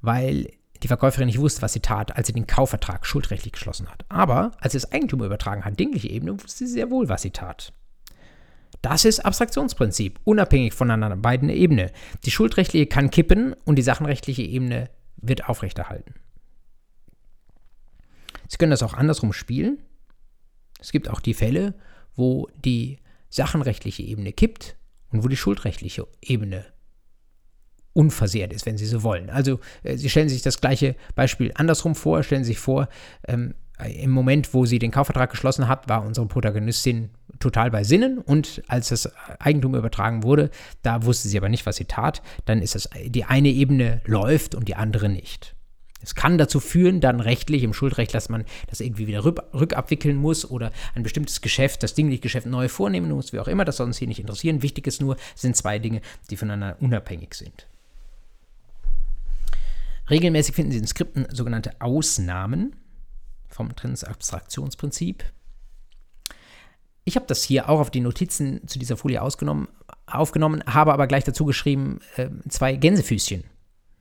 weil die Verkäuferin nicht wusste, was sie tat, als sie den Kaufvertrag schuldrechtlich geschlossen hat. Aber als sie das Eigentum übertragen hat, dingliche Ebene, wusste sie sehr wohl, was sie tat. Das ist Abstraktionsprinzip, unabhängig voneinander beiden Ebenen. Die schuldrechtliche kann kippen und die sachenrechtliche Ebene wird aufrechterhalten. Sie können das auch andersrum spielen. Es gibt auch die Fälle, wo die sachenrechtliche Ebene kippt und wo die schuldrechtliche Ebene unversehrt ist, wenn Sie so wollen. Also äh, Sie stellen sich das gleiche Beispiel andersrum vor, stellen Sie sich vor, ähm, im Moment, wo sie den Kaufvertrag geschlossen hat, war unsere Protagonistin total bei Sinnen und als das Eigentum übertragen wurde, da wusste sie aber nicht, was sie tat, dann ist das die eine Ebene läuft und die andere nicht. Es kann dazu führen, dann rechtlich, im Schuldrecht, dass man das irgendwie wieder rückabwickeln muss oder ein bestimmtes Geschäft, das dingliche Geschäft neu vornehmen muss, wie auch immer, das soll uns hier nicht interessieren. Wichtig ist nur, sind zwei Dinge, die voneinander unabhängig sind. Regelmäßig finden Sie in Skripten sogenannte Ausnahmen vom Trennungsabstraktionsprinzip. Ich habe das hier auch auf die Notizen zu dieser Folie aufgenommen, habe aber gleich dazu geschrieben, äh, zwei Gänsefüßchen.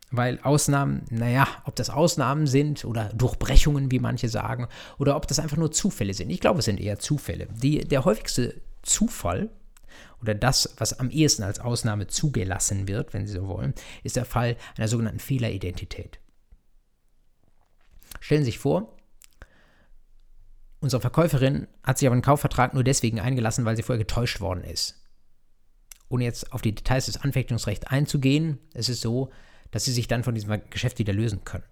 Weil Ausnahmen, naja, ob das Ausnahmen sind oder Durchbrechungen, wie manche sagen, oder ob das einfach nur Zufälle sind. Ich glaube, es sind eher Zufälle. Die, der häufigste Zufall oder das, was am ehesten als Ausnahme zugelassen wird, wenn Sie so wollen, ist der Fall einer sogenannten Fehleridentität. Stellen Sie sich vor, unsere Verkäuferin hat sich auf einen Kaufvertrag nur deswegen eingelassen, weil sie vorher getäuscht worden ist. Ohne jetzt auf die Details des Anfechtungsrechts einzugehen, es ist so, dass sie sich dann von diesem Geschäft wieder lösen können.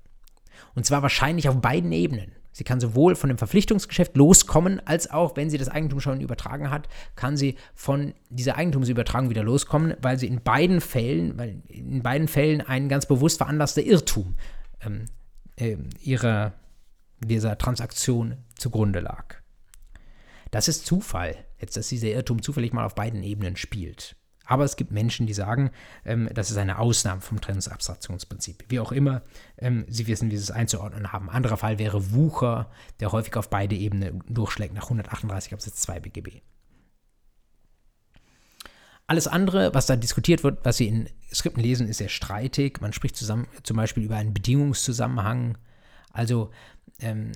Und zwar wahrscheinlich auf beiden Ebenen. Sie kann sowohl von dem Verpflichtungsgeschäft loskommen, als auch, wenn sie das Eigentum schon übertragen hat, kann sie von dieser Eigentumsübertragung wieder loskommen, weil sie in beiden Fällen, weil in beiden Fällen ein ganz bewusst veranlasster Irrtum ähm, äh, ihrer, dieser Transaktion zugrunde lag. Das ist Zufall, jetzt, dass dieser Irrtum zufällig mal auf beiden Ebenen spielt. Aber es gibt Menschen, die sagen, ähm, das ist eine Ausnahme vom Trennungsabstraktionsprinzip. Wie auch immer, ähm, sie wissen, wie sie es einzuordnen haben. Anderer Fall wäre Wucher, der häufig auf beide Ebenen durchschlägt nach 138 Absatz 2 BGB. Alles andere, was da diskutiert wird, was Sie in Skripten lesen, ist sehr streitig. Man spricht zusammen, zum Beispiel über einen Bedingungszusammenhang. Also ähm,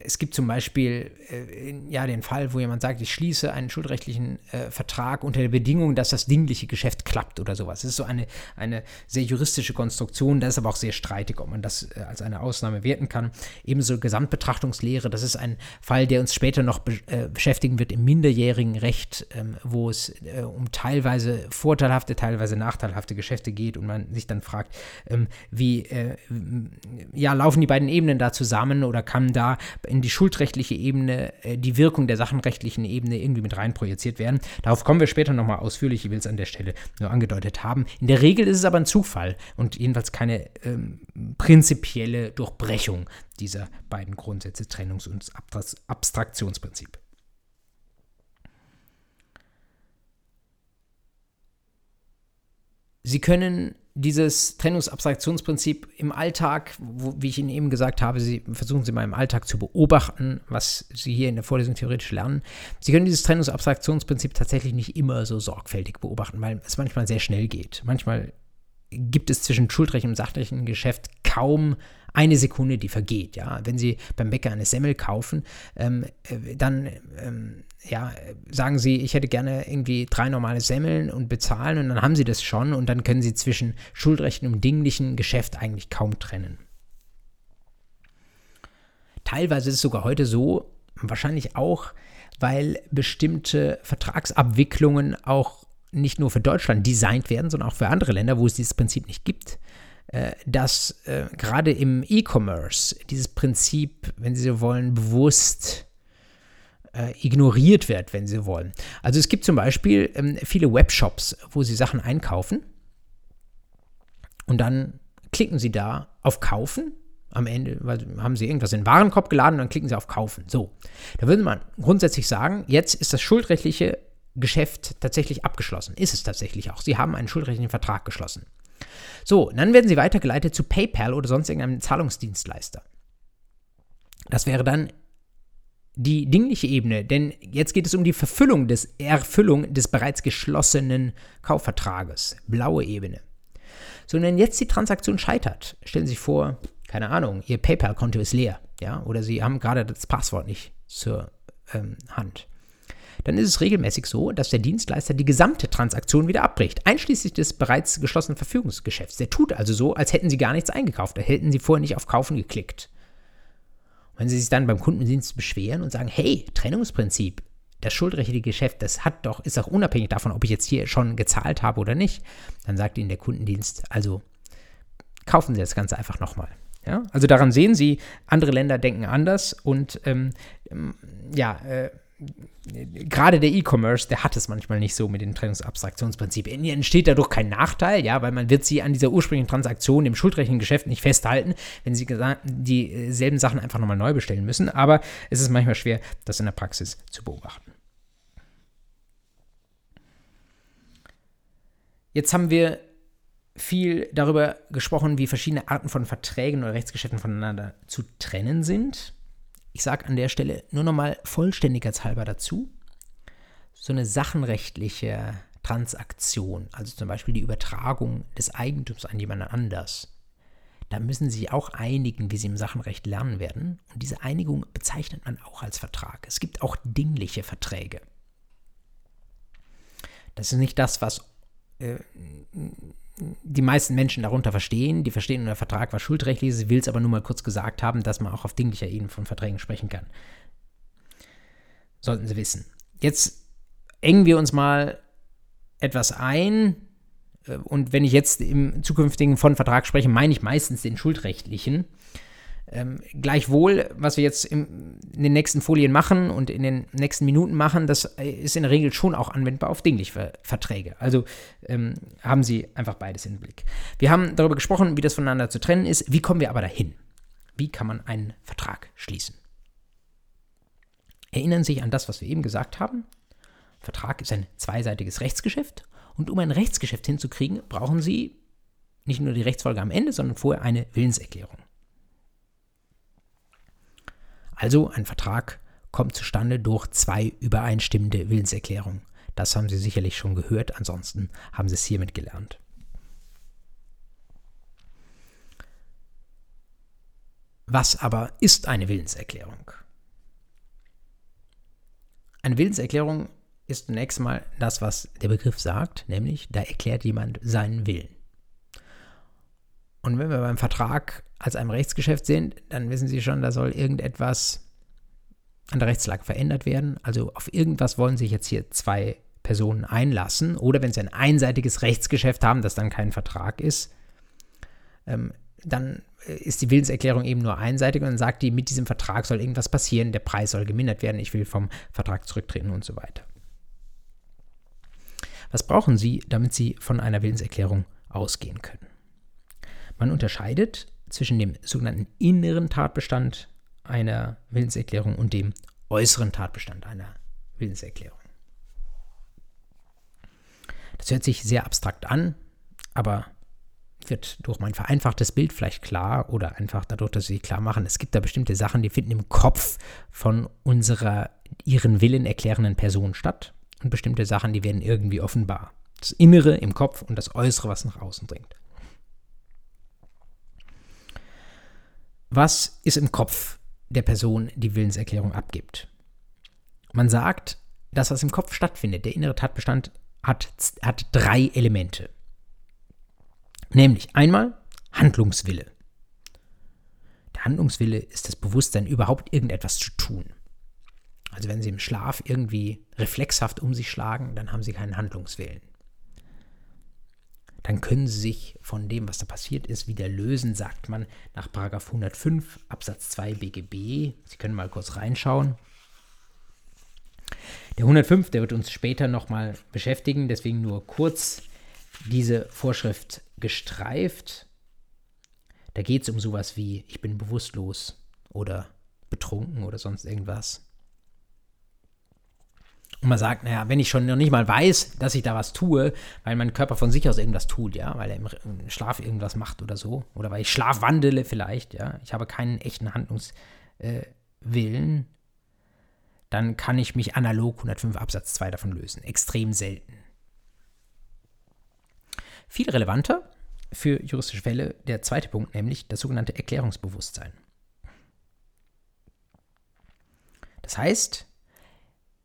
es gibt zum Beispiel äh, ja den Fall, wo jemand sagt, ich schließe einen schuldrechtlichen äh, Vertrag unter der Bedingung, dass das dingliche Geschäft klappt oder sowas. Das ist so eine, eine sehr juristische Konstruktion, das ist aber auch sehr streitig, ob man das äh, als eine Ausnahme werten kann. Ebenso Gesamtbetrachtungslehre, das ist ein Fall, der uns später noch be äh, beschäftigen wird im minderjährigen Recht, ähm, wo es äh, um teilweise vorteilhafte, teilweise nachteilhafte Geschäfte geht und man sich dann fragt, ähm, wie äh, ja, laufen die beiden Ebenen da zusammen oder kann da in die schuldrechtliche Ebene, äh, die Wirkung der sachenrechtlichen Ebene irgendwie mit rein projiziert werden. Darauf kommen wir später nochmal ausführlich, ich will es an der Stelle nur angedeutet haben. In der Regel ist es aber ein Zufall und jedenfalls keine ähm, prinzipielle Durchbrechung dieser beiden Grundsätze Trennungs- und Abstraktionsprinzip. Sie können dieses Trennungsabstraktionsprinzip im Alltag, wo, wie ich Ihnen eben gesagt habe, Sie versuchen Sie mal im Alltag zu beobachten, was Sie hier in der Vorlesung theoretisch lernen. Sie können dieses Trennungsabstraktionsprinzip tatsächlich nicht immer so sorgfältig beobachten, weil es manchmal sehr schnell geht. Manchmal gibt es zwischen schuldrechtlichem und sachlichem Geschäft kaum eine Sekunde, die vergeht. Ja, wenn Sie beim Bäcker eine Semmel kaufen, ähm, äh, dann ähm, ja, sagen Sie, ich hätte gerne irgendwie drei normale Semmeln und bezahlen und dann haben Sie das schon und dann können Sie zwischen Schuldrechten und dinglichen Geschäft eigentlich kaum trennen. Teilweise ist es sogar heute so, wahrscheinlich auch, weil bestimmte Vertragsabwicklungen auch nicht nur für Deutschland designt werden, sondern auch für andere Länder, wo es dieses Prinzip nicht gibt, äh, dass äh, gerade im E-Commerce dieses Prinzip, wenn Sie so wollen, bewusst äh, ignoriert wird, wenn Sie wollen. Also es gibt zum Beispiel ähm, viele Webshops, wo Sie Sachen einkaufen und dann klicken Sie da auf Kaufen. Am Ende haben Sie irgendwas in den Warenkorb geladen und dann klicken Sie auf Kaufen. So, da würde man grundsätzlich sagen, jetzt ist das schuldrechtliche Geschäft tatsächlich abgeschlossen. Ist es tatsächlich auch. Sie haben einen schuldrechtlichen Vertrag geschlossen. So, dann werden Sie weitergeleitet zu PayPal oder sonst irgendeinem Zahlungsdienstleister. Das wäre dann die dingliche Ebene, denn jetzt geht es um die Verfüllung des, Erfüllung des bereits geschlossenen Kaufvertrages, blaue Ebene. So, wenn jetzt die Transaktion scheitert, stellen Sie sich vor, keine Ahnung, Ihr PayPal-Konto ist leer, ja, oder Sie haben gerade das Passwort nicht zur ähm, Hand. Dann ist es regelmäßig so, dass der Dienstleister die gesamte Transaktion wieder abbricht, einschließlich des bereits geschlossenen Verfügungsgeschäfts. Der tut also so, als hätten Sie gar nichts eingekauft, da hätten Sie vorher nicht auf Kaufen geklickt. Wenn Sie sich dann beim Kundendienst beschweren und sagen, hey, Trennungsprinzip, das schuldrechtliche Geschäft, das hat doch, ist auch unabhängig davon, ob ich jetzt hier schon gezahlt habe oder nicht, dann sagt Ihnen der Kundendienst, also kaufen Sie das Ganze einfach nochmal. Ja? Also daran sehen Sie, andere Länder denken anders und ähm, ja, äh, gerade der E-Commerce, der hat es manchmal nicht so mit dem Trennungsabstraktionsprinzip. Entsteht dadurch kein Nachteil, ja, weil man wird sie an dieser ursprünglichen Transaktion im schuldrechtlichen Geschäft nicht festhalten, wenn sie dieselben Sachen einfach nochmal neu bestellen müssen. Aber es ist manchmal schwer, das in der Praxis zu beobachten. Jetzt haben wir viel darüber gesprochen, wie verschiedene Arten von Verträgen oder Rechtsgeschäften voneinander zu trennen sind. Ich sage an der Stelle nur nochmal vollständigkeitshalber dazu. so eine sachenrechtliche Transaktion, also zum Beispiel die Übertragung des Eigentums an jemanden anders, da müssen Sie auch einigen, wie Sie im Sachenrecht lernen werden. Und diese Einigung bezeichnet man auch als Vertrag. Es gibt auch dingliche Verträge. Das ist nicht das, was äh, die meisten Menschen darunter verstehen. Die verstehen, der Vertrag war schuldrechtlich. Sie will es aber nur mal kurz gesagt haben, dass man auch auf dinglicher Ebene von Verträgen sprechen kann. Sollten Sie wissen. Jetzt engen wir uns mal etwas ein. Äh, und wenn ich jetzt im zukünftigen von Vertrag spreche, meine ich meistens den schuldrechtlichen. Ähm, gleichwohl, was wir jetzt im, in den nächsten Folien machen und in den nächsten Minuten machen, das ist in der Regel schon auch anwendbar auf dingliche Verträge. Also ähm, haben Sie einfach beides im Blick. Wir haben darüber gesprochen, wie das voneinander zu trennen ist. Wie kommen wir aber dahin? Wie kann man einen Vertrag schließen? Erinnern Sie sich an das, was wir eben gesagt haben? Vertrag ist ein zweiseitiges Rechtsgeschäft und um ein Rechtsgeschäft hinzukriegen, brauchen Sie nicht nur die Rechtsfolge am Ende, sondern vorher eine Willenserklärung. Also ein Vertrag kommt zustande durch zwei übereinstimmende Willenserklärungen. Das haben Sie sicherlich schon gehört, ansonsten haben Sie es hiermit gelernt. Was aber ist eine Willenserklärung? Eine Willenserklärung ist zunächst mal das, was der Begriff sagt, nämlich da erklärt jemand seinen Willen. Und wenn wir beim Vertrag als einem Rechtsgeschäft sind, dann wissen Sie schon, da soll irgendetwas an der Rechtslage verändert werden. Also auf irgendwas wollen sich jetzt hier zwei Personen einlassen. Oder wenn Sie ein einseitiges Rechtsgeschäft haben, das dann kein Vertrag ist, ähm, dann ist die Willenserklärung eben nur einseitig und dann sagt die, mit diesem Vertrag soll irgendwas passieren, der Preis soll gemindert werden, ich will vom Vertrag zurücktreten und so weiter. Was brauchen Sie, damit Sie von einer Willenserklärung ausgehen können? Man unterscheidet zwischen dem sogenannten inneren Tatbestand einer Willenserklärung und dem äußeren Tatbestand einer Willenserklärung. Das hört sich sehr abstrakt an, aber wird durch mein vereinfachtes Bild vielleicht klar oder einfach dadurch, dass sie klar machen, es gibt da bestimmte Sachen, die finden im Kopf von unserer ihren Willen erklärenden Person statt und bestimmte Sachen, die werden irgendwie offenbar. Das Innere im Kopf und das Äußere, was nach außen dringt. Was ist im Kopf der Person, die Willenserklärung abgibt? Man sagt, das, was im Kopf stattfindet, der innere Tatbestand, hat, hat drei Elemente. Nämlich einmal Handlungswille. Der Handlungswille ist das Bewusstsein, überhaupt irgendetwas zu tun. Also wenn Sie im Schlaf irgendwie reflexhaft um sich schlagen, dann haben Sie keinen Handlungswillen. Dann können Sie sich von dem, was da passiert ist, wieder lösen, sagt man nach 105 Absatz 2 BGB. Sie können mal kurz reinschauen. Der 105, der wird uns später nochmal beschäftigen, deswegen nur kurz diese Vorschrift gestreift. Da geht es um sowas wie, ich bin bewusstlos oder betrunken oder sonst irgendwas. Und man sagt, naja, wenn ich schon noch nicht mal weiß, dass ich da was tue, weil mein Körper von sich aus irgendwas tut, ja, weil er im Schlaf irgendwas macht oder so, oder weil ich schlafwandele vielleicht, ja, ich habe keinen echten Handlungswillen, äh, dann kann ich mich analog 105 Absatz 2 davon lösen. Extrem selten. Viel relevanter für juristische Fälle der zweite Punkt, nämlich das sogenannte Erklärungsbewusstsein. Das heißt,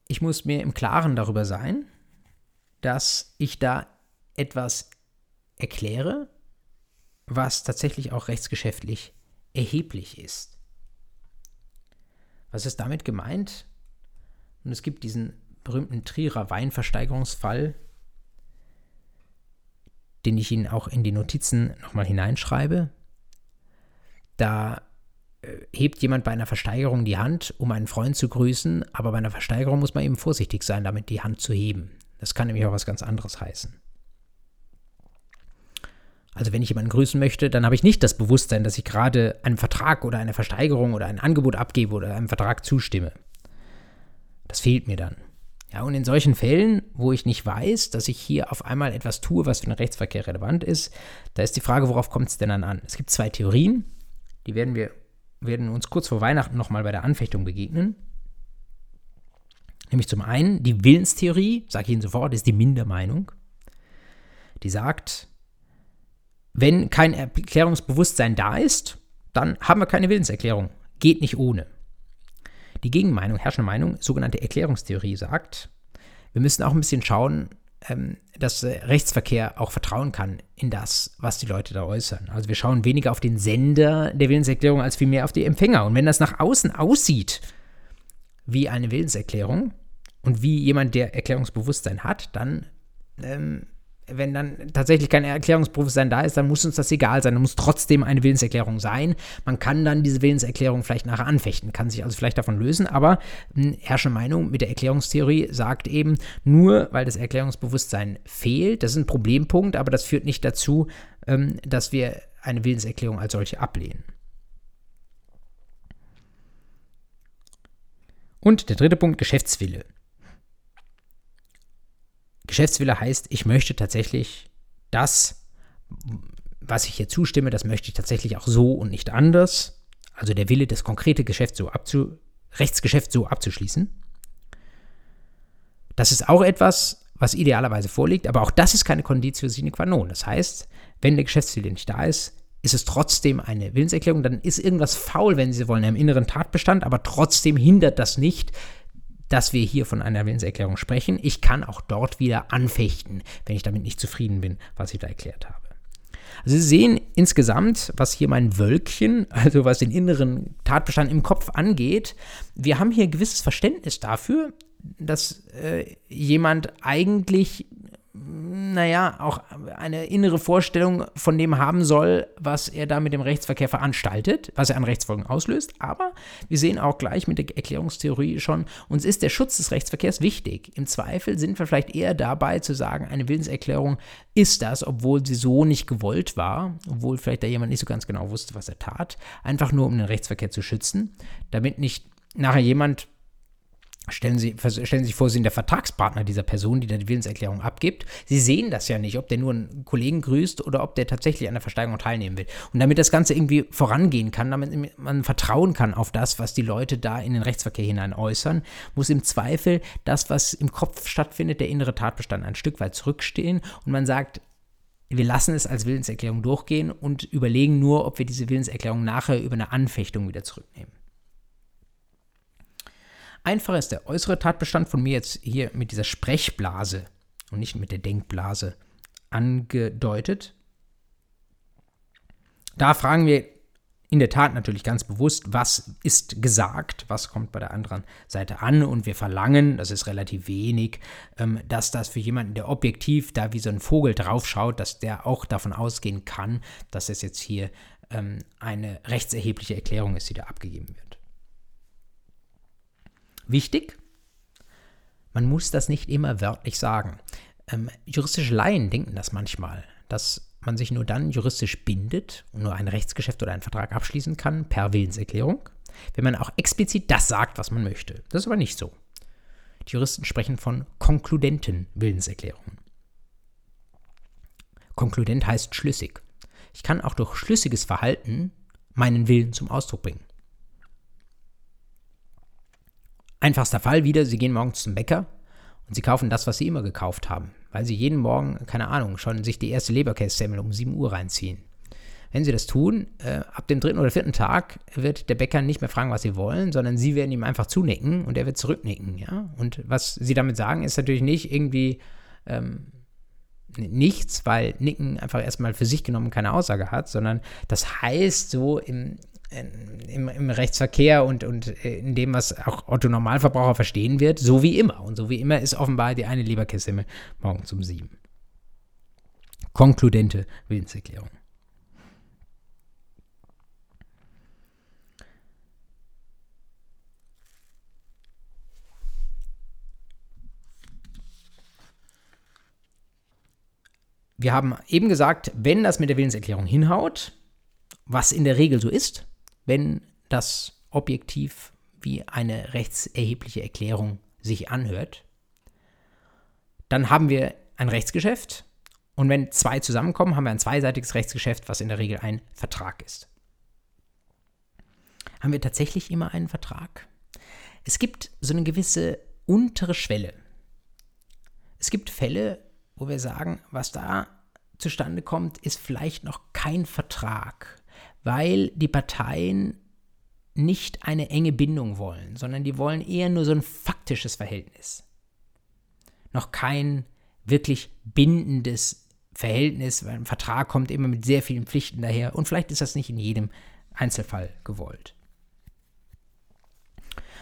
ich muss mir im Klaren darüber sein, dass ich da etwas erkläre, was tatsächlich auch rechtsgeschäftlich erheblich ist. Was ist damit gemeint? Und es gibt diesen berühmten Trierer Weinversteigerungsfall, den ich Ihnen auch in die Notizen nochmal hineinschreibe. Da hebt jemand bei einer Versteigerung die Hand, um einen Freund zu grüßen, aber bei einer Versteigerung muss man eben vorsichtig sein, damit die Hand zu heben. Das kann nämlich auch was ganz anderes heißen. Also wenn ich jemanden grüßen möchte, dann habe ich nicht das Bewusstsein, dass ich gerade einem Vertrag oder einer Versteigerung oder ein Angebot abgebe oder einem Vertrag zustimme. Das fehlt mir dann. Ja, und in solchen Fällen, wo ich nicht weiß, dass ich hier auf einmal etwas tue, was für den Rechtsverkehr relevant ist, da ist die Frage, worauf kommt es denn dann an? Es gibt zwei Theorien, die werden wir werden uns kurz vor Weihnachten nochmal bei der Anfechtung begegnen. Nämlich zum einen die Willenstheorie, sage ich Ihnen sofort, ist die Mindermeinung. Die sagt, wenn kein Erklärungsbewusstsein da ist, dann haben wir keine Willenserklärung. Geht nicht ohne. Die Gegenmeinung, herrschende Meinung, sogenannte Erklärungstheorie sagt, wir müssen auch ein bisschen schauen, ähm, dass Rechtsverkehr auch vertrauen kann in das, was die Leute da äußern. Also wir schauen weniger auf den Sender der Willenserklärung als vielmehr auf die Empfänger. Und wenn das nach außen aussieht wie eine Willenserklärung und wie jemand, der Erklärungsbewusstsein hat, dann ähm, wenn dann tatsächlich kein Erklärungsbewusstsein da ist, dann muss uns das egal sein. Dann muss trotzdem eine Willenserklärung sein. Man kann dann diese Willenserklärung vielleicht nachher anfechten, kann sich also vielleicht davon lösen. Aber hm, herrschende Meinung mit der Erklärungstheorie sagt eben, nur weil das Erklärungsbewusstsein fehlt, das ist ein Problempunkt, aber das führt nicht dazu, ähm, dass wir eine Willenserklärung als solche ablehnen. Und der dritte Punkt, Geschäftswille. Geschäftswille heißt, ich möchte tatsächlich das, was ich hier zustimme, das möchte ich tatsächlich auch so und nicht anders. Also der Wille, das konkrete Geschäft so abzu, Rechtsgeschäft so abzuschließen. Das ist auch etwas, was idealerweise vorliegt, aber auch das ist keine Conditio sine qua non. Das heißt, wenn der Geschäftswille nicht da ist, ist es trotzdem eine Willenserklärung, dann ist irgendwas faul, wenn Sie wollen, im inneren Tatbestand, aber trotzdem hindert das nicht, dass wir hier von einer Willenserklärung sprechen. Ich kann auch dort wieder anfechten, wenn ich damit nicht zufrieden bin, was ich da erklärt habe. Also Sie sehen insgesamt, was hier mein Wölkchen, also was den inneren Tatbestand im Kopf angeht, wir haben hier ein gewisses Verständnis dafür, dass äh, jemand eigentlich naja, auch eine innere Vorstellung von dem haben soll, was er da mit dem Rechtsverkehr veranstaltet, was er an Rechtsfolgen auslöst. Aber wir sehen auch gleich mit der Erklärungstheorie schon, uns ist der Schutz des Rechtsverkehrs wichtig. Im Zweifel sind wir vielleicht eher dabei zu sagen, eine Willenserklärung ist das, obwohl sie so nicht gewollt war, obwohl vielleicht da jemand nicht so ganz genau wusste, was er tat, einfach nur um den Rechtsverkehr zu schützen, damit nicht nachher jemand Stellen Sie, stellen Sie sich vor, Sie sind der Vertragspartner dieser Person, die da die Willenserklärung abgibt. Sie sehen das ja nicht, ob der nur einen Kollegen grüßt oder ob der tatsächlich an der Versteigerung teilnehmen will. Und damit das Ganze irgendwie vorangehen kann, damit man vertrauen kann auf das, was die Leute da in den Rechtsverkehr hinein äußern, muss im Zweifel das, was im Kopf stattfindet, der innere Tatbestand ein Stück weit zurückstehen und man sagt, wir lassen es als Willenserklärung durchgehen und überlegen nur, ob wir diese Willenserklärung nachher über eine Anfechtung wieder zurücknehmen. Einfacher ist der äußere Tatbestand von mir jetzt hier mit dieser Sprechblase und nicht mit der Denkblase angedeutet. Da fragen wir in der Tat natürlich ganz bewusst, was ist gesagt, was kommt bei der anderen Seite an und wir verlangen, das ist relativ wenig, ähm, dass das für jemanden, der objektiv da wie so ein Vogel draufschaut, dass der auch davon ausgehen kann, dass es jetzt hier ähm, eine rechtserhebliche Erklärung ist, die da abgegeben wird. Wichtig, man muss das nicht immer wörtlich sagen. Ähm, juristische Laien denken das manchmal, dass man sich nur dann juristisch bindet und nur ein Rechtsgeschäft oder einen Vertrag abschließen kann per Willenserklärung, wenn man auch explizit das sagt, was man möchte. Das ist aber nicht so. Die Juristen sprechen von konkludenten Willenserklärungen. Konkludent heißt schlüssig. Ich kann auch durch schlüssiges Verhalten meinen Willen zum Ausdruck bringen. Einfachster Fall wieder, Sie gehen morgens zum Bäcker und Sie kaufen das, was Sie immer gekauft haben, weil Sie jeden Morgen, keine Ahnung, schon sich die erste Leberkässemmel um 7 Uhr reinziehen. Wenn Sie das tun, äh, ab dem dritten oder vierten Tag wird der Bäcker nicht mehr fragen, was Sie wollen, sondern Sie werden ihm einfach zunicken und er wird zurücknicken. Ja? Und was Sie damit sagen, ist natürlich nicht irgendwie ähm, nichts, weil Nicken einfach erstmal für sich genommen keine Aussage hat, sondern das heißt so im, im, im, Rechtsverkehr und, und äh, in dem, was auch Otto Normalverbraucher verstehen wird, so wie immer. Und so wie immer ist offenbar die eine Leberkäse morgens um sieben. Konkludente Willenserklärung. Wir haben eben gesagt, wenn das mit der Willenserklärung hinhaut, was in der Regel so ist, wenn das objektiv wie eine rechtserhebliche Erklärung sich anhört, dann haben wir ein Rechtsgeschäft und wenn zwei zusammenkommen, haben wir ein zweiseitiges Rechtsgeschäft, was in der Regel ein Vertrag ist. Haben wir tatsächlich immer einen Vertrag? Es gibt so eine gewisse untere Schwelle. Es gibt Fälle, wo wir sagen, was da zustande kommt, ist vielleicht noch kein Vertrag, weil die Parteien nicht eine enge Bindung wollen, sondern die wollen eher nur so ein faktisches Verhältnis. Noch kein wirklich bindendes Verhältnis, weil ein Vertrag kommt immer mit sehr vielen Pflichten daher und vielleicht ist das nicht in jedem Einzelfall gewollt.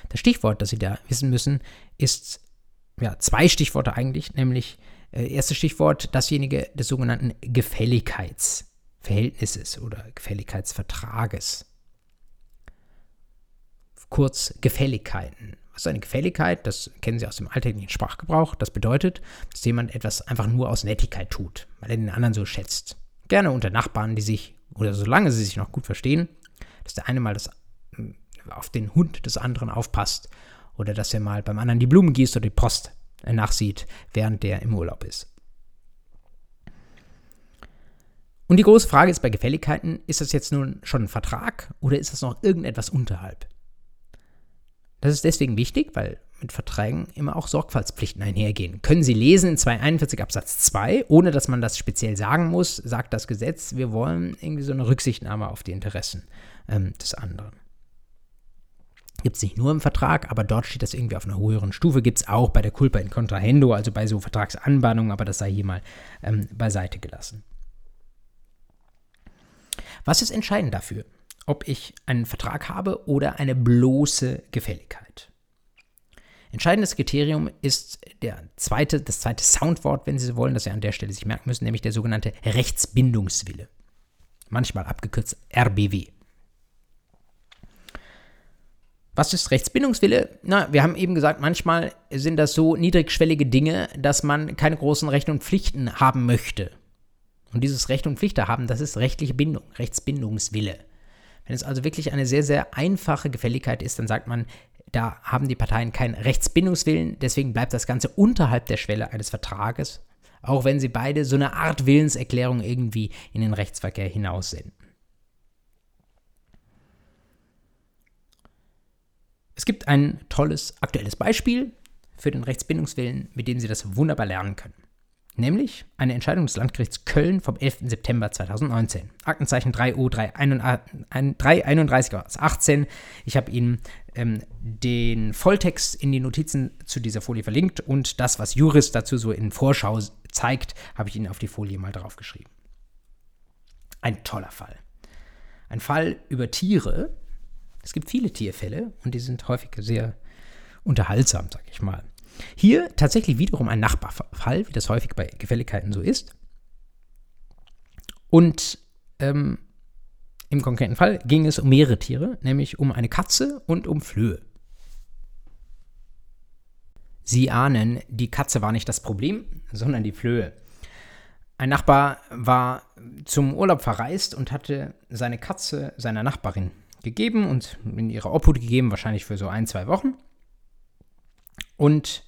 Das Stichwort, das Sie da wissen müssen, ist ja zwei Stichworte eigentlich, nämlich äh, erstes Stichwort dasjenige des sogenannten Gefälligkeitsverhältnisses oder Gefälligkeitsvertrages. Kurz Gefälligkeiten. Was ist eine Gefälligkeit? Das kennen Sie aus dem alltäglichen Sprachgebrauch. Das bedeutet, dass jemand etwas einfach nur aus Nettigkeit tut, weil er den anderen so schätzt. Gerne unter Nachbarn, die sich, oder solange sie sich noch gut verstehen, dass der eine mal das, äh, auf den Hund des anderen aufpasst oder dass er mal beim anderen die Blumen gießt oder die Post nachsieht, während der im Urlaub ist. Und die große Frage ist bei Gefälligkeiten, ist das jetzt nun schon ein Vertrag oder ist das noch irgendetwas unterhalb? Das ist deswegen wichtig, weil mit Verträgen immer auch Sorgfaltspflichten einhergehen. Können Sie lesen in 241 Absatz 2, ohne dass man das speziell sagen muss, sagt das Gesetz, wir wollen irgendwie so eine Rücksichtnahme auf die Interessen ähm, des anderen. Gibt es nicht nur im Vertrag, aber dort steht das irgendwie auf einer höheren Stufe. Gibt es auch bei der Culpa in Contrahendo, also bei so Vertragsanbahnungen, aber das sei hier mal ähm, beiseite gelassen. Was ist entscheidend dafür, ob ich einen Vertrag habe oder eine bloße Gefälligkeit? Entscheidendes Kriterium ist der zweite, das zweite Soundwort, wenn Sie wollen, das Sie an der Stelle sich merken müssen, nämlich der sogenannte Rechtsbindungswille. Manchmal abgekürzt RBW. Was ist Rechtsbindungswille? Na, wir haben eben gesagt, manchmal sind das so niedrigschwellige Dinge, dass man keine großen Rechte und Pflichten haben möchte. Und dieses Recht und Pflichten haben, das ist rechtliche Bindung, Rechtsbindungswille. Wenn es also wirklich eine sehr, sehr einfache Gefälligkeit ist, dann sagt man, da haben die Parteien keinen Rechtsbindungswillen, deswegen bleibt das Ganze unterhalb der Schwelle eines Vertrages, auch wenn sie beide so eine Art Willenserklärung irgendwie in den Rechtsverkehr hinaussenden. Es gibt ein tolles aktuelles Beispiel für den Rechtsbindungswillen, mit dem Sie das wunderbar lernen können. Nämlich eine Entscheidung des Landgerichts Köln vom 11. September 2019. Aktenzeichen 3U 331 18. Ich habe Ihnen ähm, den Volltext in die Notizen zu dieser Folie verlinkt und das, was Juris dazu so in Vorschau zeigt, habe ich Ihnen auf die Folie mal drauf geschrieben. Ein toller Fall. Ein Fall über Tiere, es gibt viele Tierfälle und die sind häufig sehr unterhaltsam, sag ich mal. Hier tatsächlich wiederum ein Nachbarfall, wie das häufig bei Gefälligkeiten so ist. Und ähm, im konkreten Fall ging es um mehrere Tiere, nämlich um eine Katze und um Flöhe. Sie ahnen, die Katze war nicht das Problem, sondern die Flöhe. Ein Nachbar war zum Urlaub verreist und hatte seine Katze seiner Nachbarin gegeben und in ihre Obhut gegeben, wahrscheinlich für so ein, zwei Wochen. Und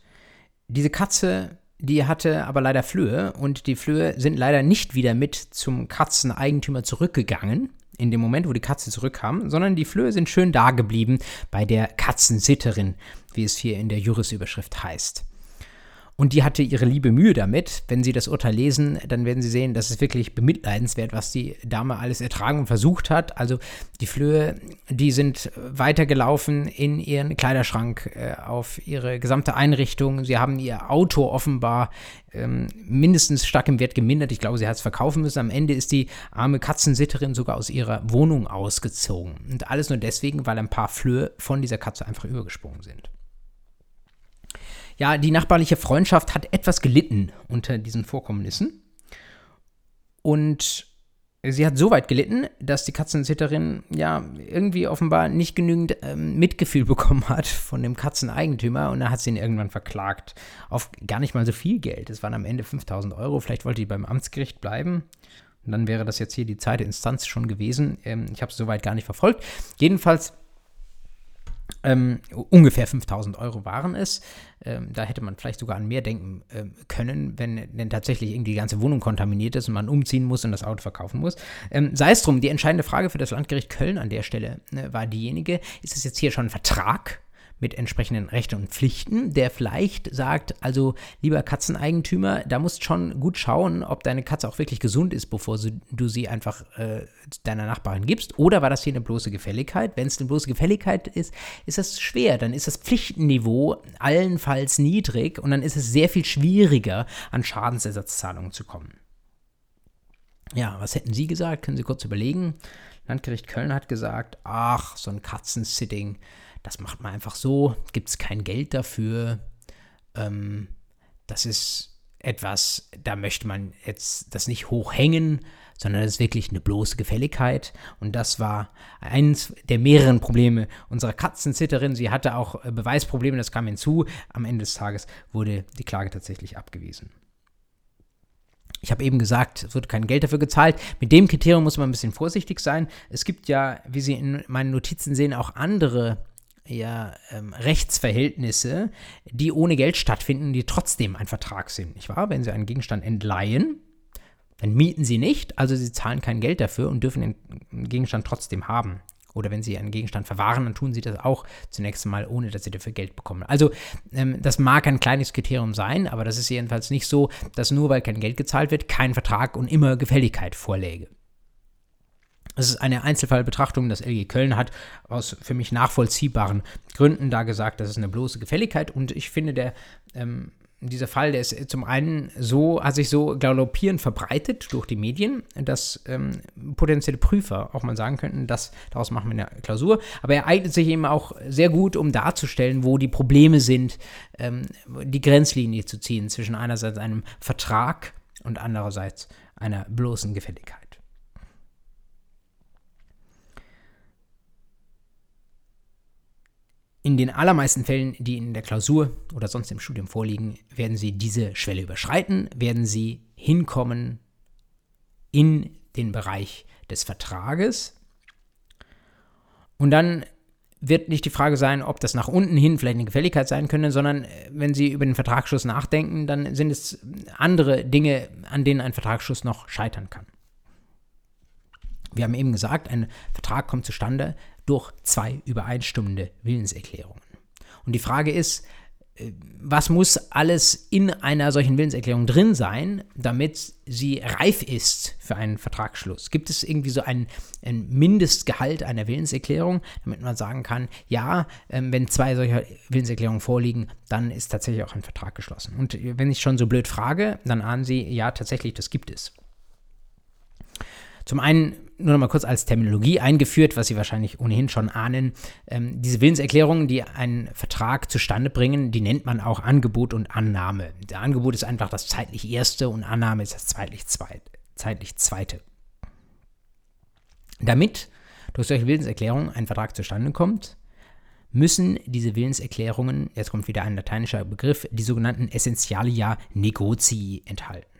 diese Katze, die hatte aber leider Flöhe und die Flöhe sind leider nicht wieder mit zum Katzeneigentümer zurückgegangen, in dem Moment, wo die Katze zurückkam, sondern die Flöhe sind schön da geblieben bei der Katzensitterin, wie es hier in der Jurisüberschrift heißt. Und die hatte ihre liebe Mühe damit. Wenn Sie das Urteil lesen, dann werden Sie sehen, das ist wirklich bemitleidenswert, was die Dame alles ertragen und versucht hat. Also die Flöhe, die sind weitergelaufen in ihren Kleiderschrank, äh, auf ihre gesamte Einrichtung. Sie haben ihr Auto offenbar ähm, mindestens stark im Wert gemindert. Ich glaube, sie hat es verkaufen müssen. Am Ende ist die arme Katzensitterin sogar aus ihrer Wohnung ausgezogen. Und alles nur deswegen, weil ein paar Flöhe von dieser Katze einfach übergesprungen sind. Ja, die nachbarliche Freundschaft hat etwas gelitten unter diesen Vorkommnissen. Und sie hat so weit gelitten, dass die Katzensitterin ja irgendwie offenbar nicht genügend ähm, Mitgefühl bekommen hat von dem Katzeneigentümer und dann hat sie ihn irgendwann verklagt auf gar nicht mal so viel Geld. Es waren am Ende 5000 Euro. Vielleicht wollte die beim Amtsgericht bleiben. Und dann wäre das jetzt hier die zweite Instanz schon gewesen. Ähm, ich habe es soweit gar nicht verfolgt. Jedenfalls ähm, ungefähr 5000 Euro waren es. Ähm, da hätte man vielleicht sogar an mehr denken äh, können, wenn denn tatsächlich irgendwie die ganze Wohnung kontaminiert ist und man umziehen muss und das Auto verkaufen muss. Ähm, sei es drum, die entscheidende Frage für das Landgericht Köln an der Stelle äh, war diejenige, ist es jetzt hier schon ein Vertrag, mit entsprechenden Rechten und Pflichten, der vielleicht sagt, also lieber Katzeneigentümer, da musst schon gut schauen, ob deine Katze auch wirklich gesund ist, bevor du sie einfach äh, deiner Nachbarin gibst. Oder war das hier eine bloße Gefälligkeit? Wenn es eine bloße Gefälligkeit ist, ist das schwer. Dann ist das Pflichtenniveau allenfalls niedrig und dann ist es sehr viel schwieriger, an Schadensersatzzahlungen zu kommen. Ja, was hätten Sie gesagt? Können Sie kurz überlegen. Landgericht Köln hat gesagt, ach, so ein Katzensitting, das macht man einfach so, gibt es kein Geld dafür. Ähm, das ist etwas, da möchte man jetzt das nicht hochhängen, sondern das ist wirklich eine bloße Gefälligkeit. Und das war eines der mehreren Probleme unserer Katzensitterin. Sie hatte auch äh, Beweisprobleme, das kam hinzu. Am Ende des Tages wurde die Klage tatsächlich abgewiesen. Ich habe eben gesagt, es wird kein Geld dafür gezahlt. Mit dem Kriterium muss man ein bisschen vorsichtig sein. Es gibt ja, wie Sie in meinen Notizen sehen, auch andere ja, ähm, Rechtsverhältnisse, die ohne Geld stattfinden, die trotzdem ein Vertrag sind. Nicht wahr? Wenn Sie einen Gegenstand entleihen, dann mieten Sie nicht, also Sie zahlen kein Geld dafür und dürfen den Gegenstand trotzdem haben. Oder wenn Sie einen Gegenstand verwahren, dann tun Sie das auch zunächst einmal, ohne dass Sie dafür Geld bekommen. Also ähm, das mag ein kleines Kriterium sein, aber das ist jedenfalls nicht so, dass nur weil kein Geld gezahlt wird, kein Vertrag und immer Gefälligkeit vorläge. Es ist eine Einzelfallbetrachtung. Das LG Köln hat aus für mich nachvollziehbaren Gründen da gesagt, das ist eine bloße Gefälligkeit. Und ich finde, der, ähm, dieser Fall, der ist zum einen so, hat sich so galoppierend verbreitet durch die Medien, dass ähm, potenzielle Prüfer auch mal sagen könnten, dass daraus machen wir eine Klausur. Aber er eignet sich eben auch sehr gut, um darzustellen, wo die Probleme sind, ähm, die Grenzlinie zu ziehen zwischen einerseits einem Vertrag und andererseits einer bloßen Gefälligkeit. In den allermeisten Fällen, die in der Klausur oder sonst im Studium vorliegen, werden Sie diese Schwelle überschreiten, werden Sie hinkommen in den Bereich des Vertrages. Und dann wird nicht die Frage sein, ob das nach unten hin vielleicht eine Gefälligkeit sein könnte, sondern äh, wenn Sie über den Vertragsschluss nachdenken, dann sind es andere Dinge, an denen ein Vertragsschluss noch scheitern kann. Wir haben eben gesagt, ein Vertrag kommt zustande, durch zwei übereinstimmende Willenserklärungen. Und die Frage ist, äh, was muss alles in einer solchen Willenserklärung drin sein, damit sie reif ist für einen Vertragsschluss? Gibt es irgendwie so ein, ein Mindestgehalt einer Willenserklärung, damit man sagen kann, ja, ähm, wenn zwei solcher Willenserklärungen vorliegen, dann ist tatsächlich auch ein Vertrag geschlossen. Und wenn ich schon so blöd frage, dann ahnen Sie, ja, tatsächlich, das gibt es. Zum einen nur noch mal kurz als Terminologie eingeführt, was Sie wahrscheinlich ohnehin schon ahnen. Ähm, diese Willenserklärungen, die einen Vertrag zustande bringen, die nennt man auch Angebot und Annahme. Der Angebot ist einfach das zeitlich erste und Annahme ist das zeitlich, zweit, zeitlich zweite. Damit durch solche Willenserklärungen ein Vertrag zustande kommt, müssen diese Willenserklärungen, jetzt kommt wieder ein lateinischer Begriff, die sogenannten Essentialia Negocii enthalten.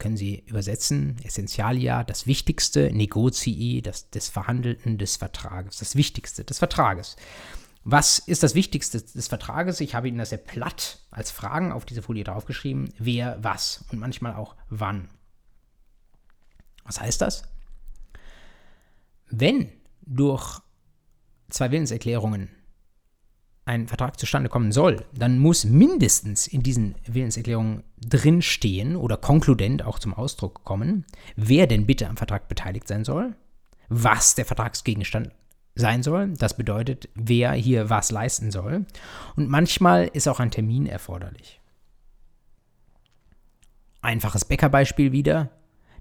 Können Sie übersetzen. Essentialia, das Wichtigste, Negozii, das des Verhandelten des Vertrages, das Wichtigste des Vertrages. Was ist das Wichtigste des Vertrages? Ich habe Ihnen das sehr platt als Fragen auf diese Folie draufgeschrieben. Wer, was und manchmal auch wann. Was heißt das? Wenn durch zwei Willenserklärungen ein Vertrag zustande kommen soll, dann muss mindestens in diesen Willenserklärungen drinstehen oder konkludent auch zum Ausdruck kommen, wer denn bitte am Vertrag beteiligt sein soll, was der Vertragsgegenstand sein soll, das bedeutet, wer hier was leisten soll, und manchmal ist auch ein Termin erforderlich. Einfaches Bäckerbeispiel wieder,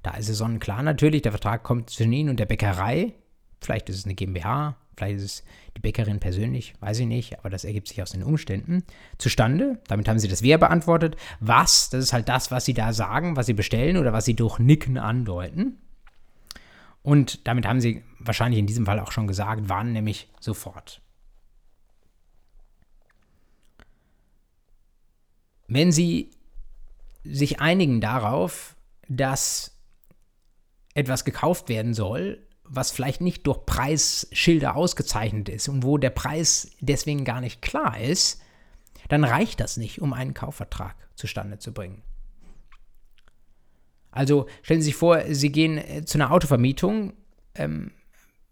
da ist es sonnenklar natürlich, der Vertrag kommt zwischen Ihnen und der Bäckerei, vielleicht ist es eine GmbH, vielleicht ist es die Bäckerin persönlich, weiß ich nicht, aber das ergibt sich aus den Umständen, zustande. Damit haben sie das Wer beantwortet. Was, das ist halt das, was sie da sagen, was sie bestellen oder was sie durch Nicken andeuten. Und damit haben sie wahrscheinlich in diesem Fall auch schon gesagt, wann, nämlich sofort. Wenn sie sich einigen darauf, dass etwas gekauft werden soll, was vielleicht nicht durch Preisschilder ausgezeichnet ist und wo der Preis deswegen gar nicht klar ist, dann reicht das nicht, um einen Kaufvertrag zustande zu bringen. Also stellen Sie sich vor, Sie gehen äh, zu einer Autovermietung, ähm,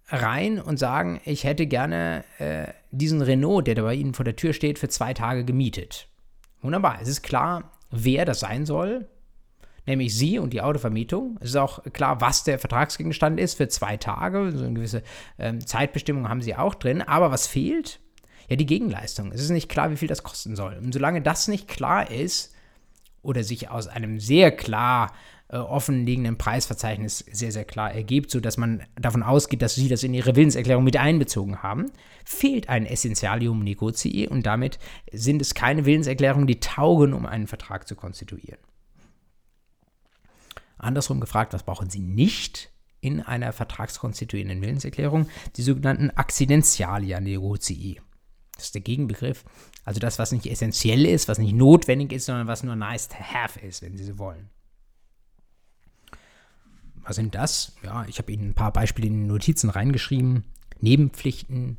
rein und sagen, ich hätte gerne äh, diesen Renault, der da bei Ihnen vor der Tür steht, für zwei Tage gemietet. Wunderbar. Es ist klar, wer das sein soll, nämlich Sie und die Autovermietung. Es ist auch klar, was der Vertragsgegenstand ist für zwei Tage. So eine gewisse ähm, Zeitbestimmung haben Sie auch drin. Aber was fehlt? Ja, die Gegenleistung. Es ist nicht klar, wie viel das kosten soll. Und solange das nicht klar ist oder sich aus einem sehr klar äh, offenliegenden Preisverzeichnis sehr, sehr klar ergibt, sodass man davon ausgeht, dass Sie das in Ihre Willenserklärung mit einbezogen haben, fehlt ein Essentialium negotii und damit sind es keine Willenserklärungen, die taugen, um einen Vertrag zu konstituieren. Andersrum gefragt, was brauchen Sie nicht in einer vertragskonstituierenden Willenserklärung? Die sogenannten Accidentialia negotii. Das ist der Gegenbegriff. Also das, was nicht essentiell ist, was nicht notwendig ist, sondern was nur nice to have ist, wenn Sie so wollen. Was sind das? Ja, ich habe Ihnen ein paar Beispiele in die Notizen reingeschrieben. Nebenpflichten.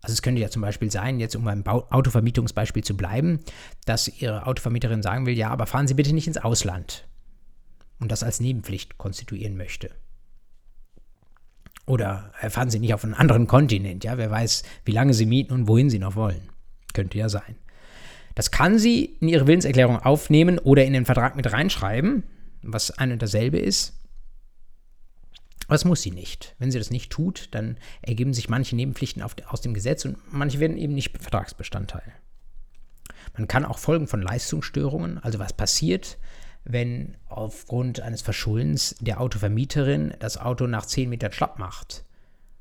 Also es könnte ja zum Beispiel sein, jetzt um beim Autovermietungsbeispiel zu bleiben, dass Ihre Autovermieterin sagen will, ja, aber fahren Sie bitte nicht ins Ausland und das als Nebenpflicht konstituieren möchte. Oder fahren Sie nicht auf einen anderen Kontinent, ja, wer weiß, wie lange Sie mieten und wohin Sie noch wollen. Könnte ja sein. Das kann sie in ihre Willenserklärung aufnehmen oder in den Vertrag mit reinschreiben was ein und dasselbe ist. Aber das muss sie nicht. Wenn sie das nicht tut, dann ergeben sich manche Nebenpflichten auf, aus dem Gesetz und manche werden eben nicht Vertragsbestandteil. Man kann auch Folgen von Leistungsstörungen, also was passiert, wenn aufgrund eines Verschuldens der Autovermieterin das Auto nach 10 Metern schlapp macht.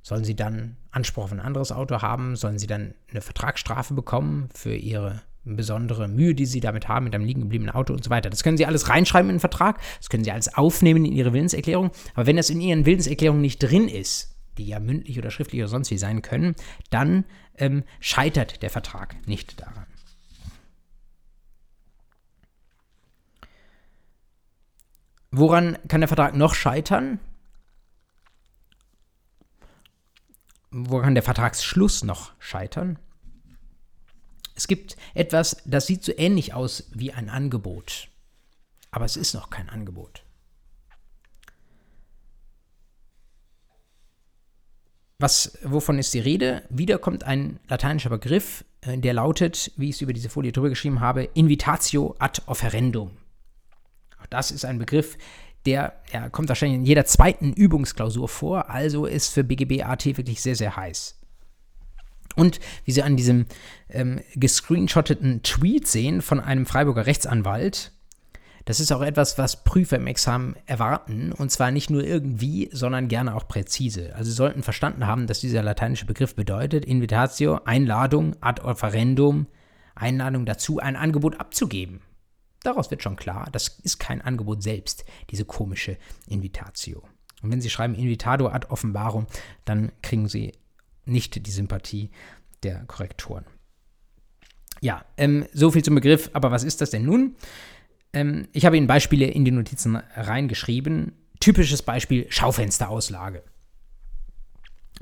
Sollen sie dann Anspruch auf ein anderes Auto haben? Sollen sie dann eine Vertragsstrafe bekommen für ihre besondere Mühe, die sie damit haben, mit einem liegen gebliebenen Auto und so weiter. Das können sie alles reinschreiben in den Vertrag, das können sie alles aufnehmen in ihre Willenserklärung, aber wenn das in ihren Willenserklärungen nicht drin ist, die ja mündlich oder schriftlich oder sonst wie sein können, dann ähm, scheitert der Vertrag nicht daran. Woran kann der Vertrag noch scheitern? Woran kann der Vertragsschluss noch scheitern? Es gibt etwas, das sieht so ähnlich aus wie ein Angebot, aber es ist noch kein Angebot. Was, wovon ist die Rede? Wieder kommt ein lateinischer Begriff, äh, der lautet, wie ich es über diese Folie drüber geschrieben habe, Invitatio ad offerendum. Auch das ist ein Begriff, der ja, kommt wahrscheinlich in jeder zweiten Übungsklausur vor, also ist für BGB AT wirklich sehr, sehr heiß. Und wie Sie an diesem ähm, gescreenshotteten Tweet sehen von einem Freiburger Rechtsanwalt, das ist auch etwas, was Prüfer im Examen erwarten. Und zwar nicht nur irgendwie, sondern gerne auch präzise. Also Sie sollten verstanden haben, dass dieser lateinische Begriff bedeutet, Invitatio, Einladung, ad offerendum, Einladung dazu, ein Angebot abzugeben. Daraus wird schon klar, das ist kein Angebot selbst, diese komische Invitatio. Und wenn Sie schreiben Invitado ad offenbarum, dann kriegen Sie nicht die Sympathie der Korrektoren. Ja, ähm, so viel zum Begriff, aber was ist das denn nun? Ähm, ich habe Ihnen Beispiele in die Notizen reingeschrieben. Typisches Beispiel Schaufensterauslage.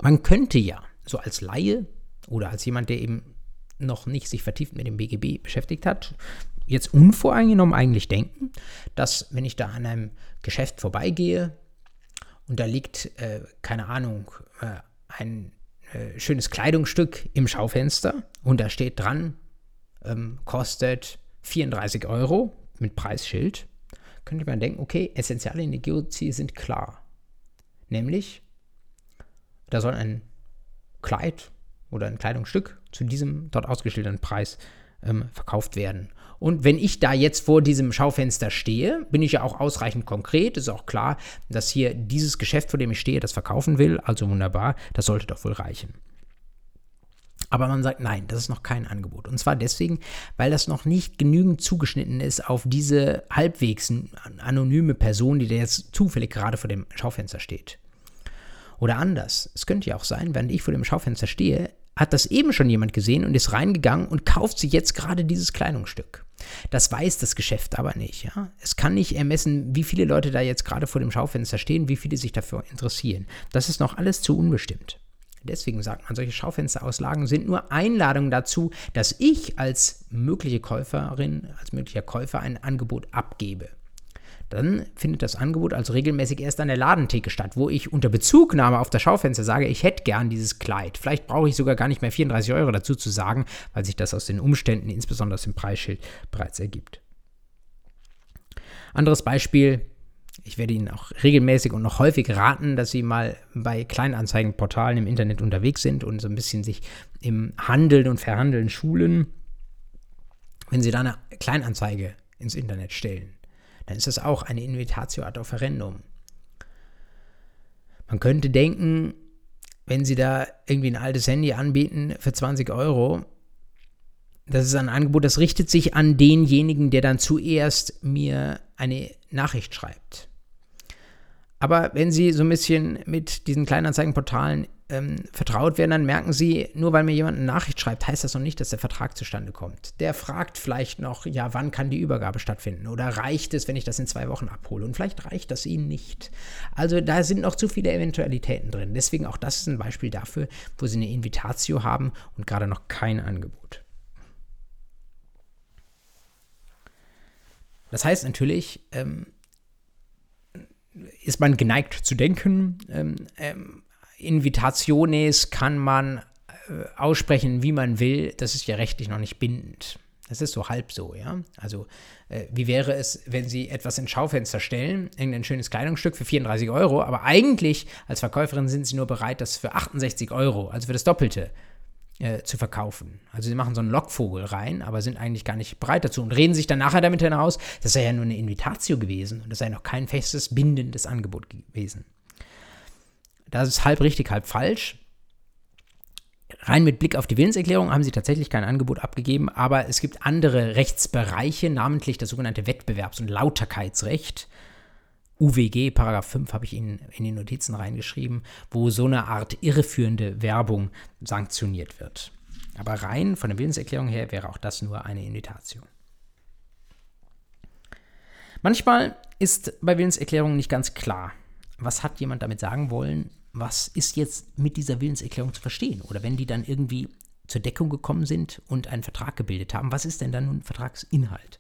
Man könnte ja so als Laie oder als jemand, der eben noch nicht sich vertieft mit dem BGB beschäftigt hat, jetzt unvoreingenommen eigentlich denken, dass wenn ich da an einem Geschäft vorbeigehe und da liegt, äh, keine Ahnung, äh, ein äh, schönes Kleidungsstück im Schaufenster und da steht dran, ähm, kostet 34 Euro mit Preisschild, könnte man denken, okay, essentielle Negozien sind klar. Nämlich, da soll ein Kleid oder ein Kleidungsstück zu diesem dort ausgestellten Preis ähm, verkauft werden. Und wenn ich da jetzt vor diesem Schaufenster stehe, bin ich ja auch ausreichend konkret. Ist auch klar, dass hier dieses Geschäft, vor dem ich stehe, das verkaufen will. Also wunderbar, das sollte doch wohl reichen. Aber man sagt, nein, das ist noch kein Angebot. Und zwar deswegen, weil das noch nicht genügend zugeschnitten ist auf diese halbwegs anonyme Person, die da jetzt zufällig gerade vor dem Schaufenster steht. Oder anders. Es könnte ja auch sein, wenn ich vor dem Schaufenster stehe, hat das eben schon jemand gesehen und ist reingegangen und kauft sich jetzt gerade dieses Kleidungsstück. Das weiß das Geschäft aber nicht. Ja? Es kann nicht ermessen, wie viele Leute da jetzt gerade vor dem Schaufenster stehen, wie viele sich dafür interessieren. Das ist noch alles zu unbestimmt. Deswegen sagt man, solche Schaufensterauslagen sind nur Einladungen dazu, dass ich als mögliche Käuferin, als möglicher Käufer ein Angebot abgebe. Dann findet das Angebot also regelmäßig erst an der Ladentheke statt, wo ich unter Bezugnahme auf das Schaufenster sage, ich hätte gern dieses Kleid. Vielleicht brauche ich sogar gar nicht mehr 34 Euro dazu zu sagen, weil sich das aus den Umständen, insbesondere aus dem Preisschild, bereits ergibt. Anderes Beispiel, ich werde Ihnen auch regelmäßig und noch häufig raten, dass Sie mal bei Kleinanzeigenportalen im Internet unterwegs sind und so ein bisschen sich im Handeln und Verhandeln schulen. Wenn Sie da eine Kleinanzeige ins Internet stellen, dann ist das auch eine Invitatio ad offerendum. Man könnte denken, wenn Sie da irgendwie ein altes Handy anbieten für 20 Euro, das ist ein Angebot, das richtet sich an denjenigen, der dann zuerst mir eine Nachricht schreibt. Aber wenn Sie so ein bisschen mit diesen Kleinanzeigenportalen ähm, vertraut werden, dann merken Sie, nur weil mir jemand eine Nachricht schreibt, heißt das noch nicht, dass der Vertrag zustande kommt. Der fragt vielleicht noch, ja, wann kann die Übergabe stattfinden? Oder reicht es, wenn ich das in zwei Wochen abhole? Und vielleicht reicht das Ihnen nicht. Also da sind noch zu viele Eventualitäten drin. Deswegen auch das ist ein Beispiel dafür, wo Sie eine Invitatio haben und gerade noch kein Angebot. Das heißt natürlich, ähm, ist man geneigt zu denken, ähm, ähm, Invitationes kann man äh, aussprechen, wie man will, das ist ja rechtlich noch nicht bindend. Das ist so halb so, ja. Also, äh, wie wäre es, wenn Sie etwas ins Schaufenster stellen, irgendein schönes Kleidungsstück für 34 Euro, aber eigentlich als Verkäuferin sind Sie nur bereit, das für 68 Euro, also für das Doppelte, äh, zu verkaufen. Also sie machen so einen Lockvogel rein, aber sind eigentlich gar nicht bereit dazu und reden sich dann nachher damit hinaus, das sei ja nur eine Invitatio gewesen und das sei noch kein festes, bindendes Angebot gewesen. Das ist halb richtig, halb falsch. Rein mit Blick auf die Willenserklärung haben sie tatsächlich kein Angebot abgegeben, aber es gibt andere Rechtsbereiche, namentlich das sogenannte Wettbewerbs- und Lauterkeitsrecht, UWG, Paragraph 5 habe ich Ihnen in die Notizen reingeschrieben, wo so eine Art irreführende Werbung sanktioniert wird. Aber rein von der Willenserklärung her wäre auch das nur eine Invitation. Manchmal ist bei Willenserklärungen nicht ganz klar, was hat jemand damit sagen wollen, was ist jetzt mit dieser Willenserklärung zu verstehen. Oder wenn die dann irgendwie zur Deckung gekommen sind und einen Vertrag gebildet haben, was ist denn dann nun Vertragsinhalt?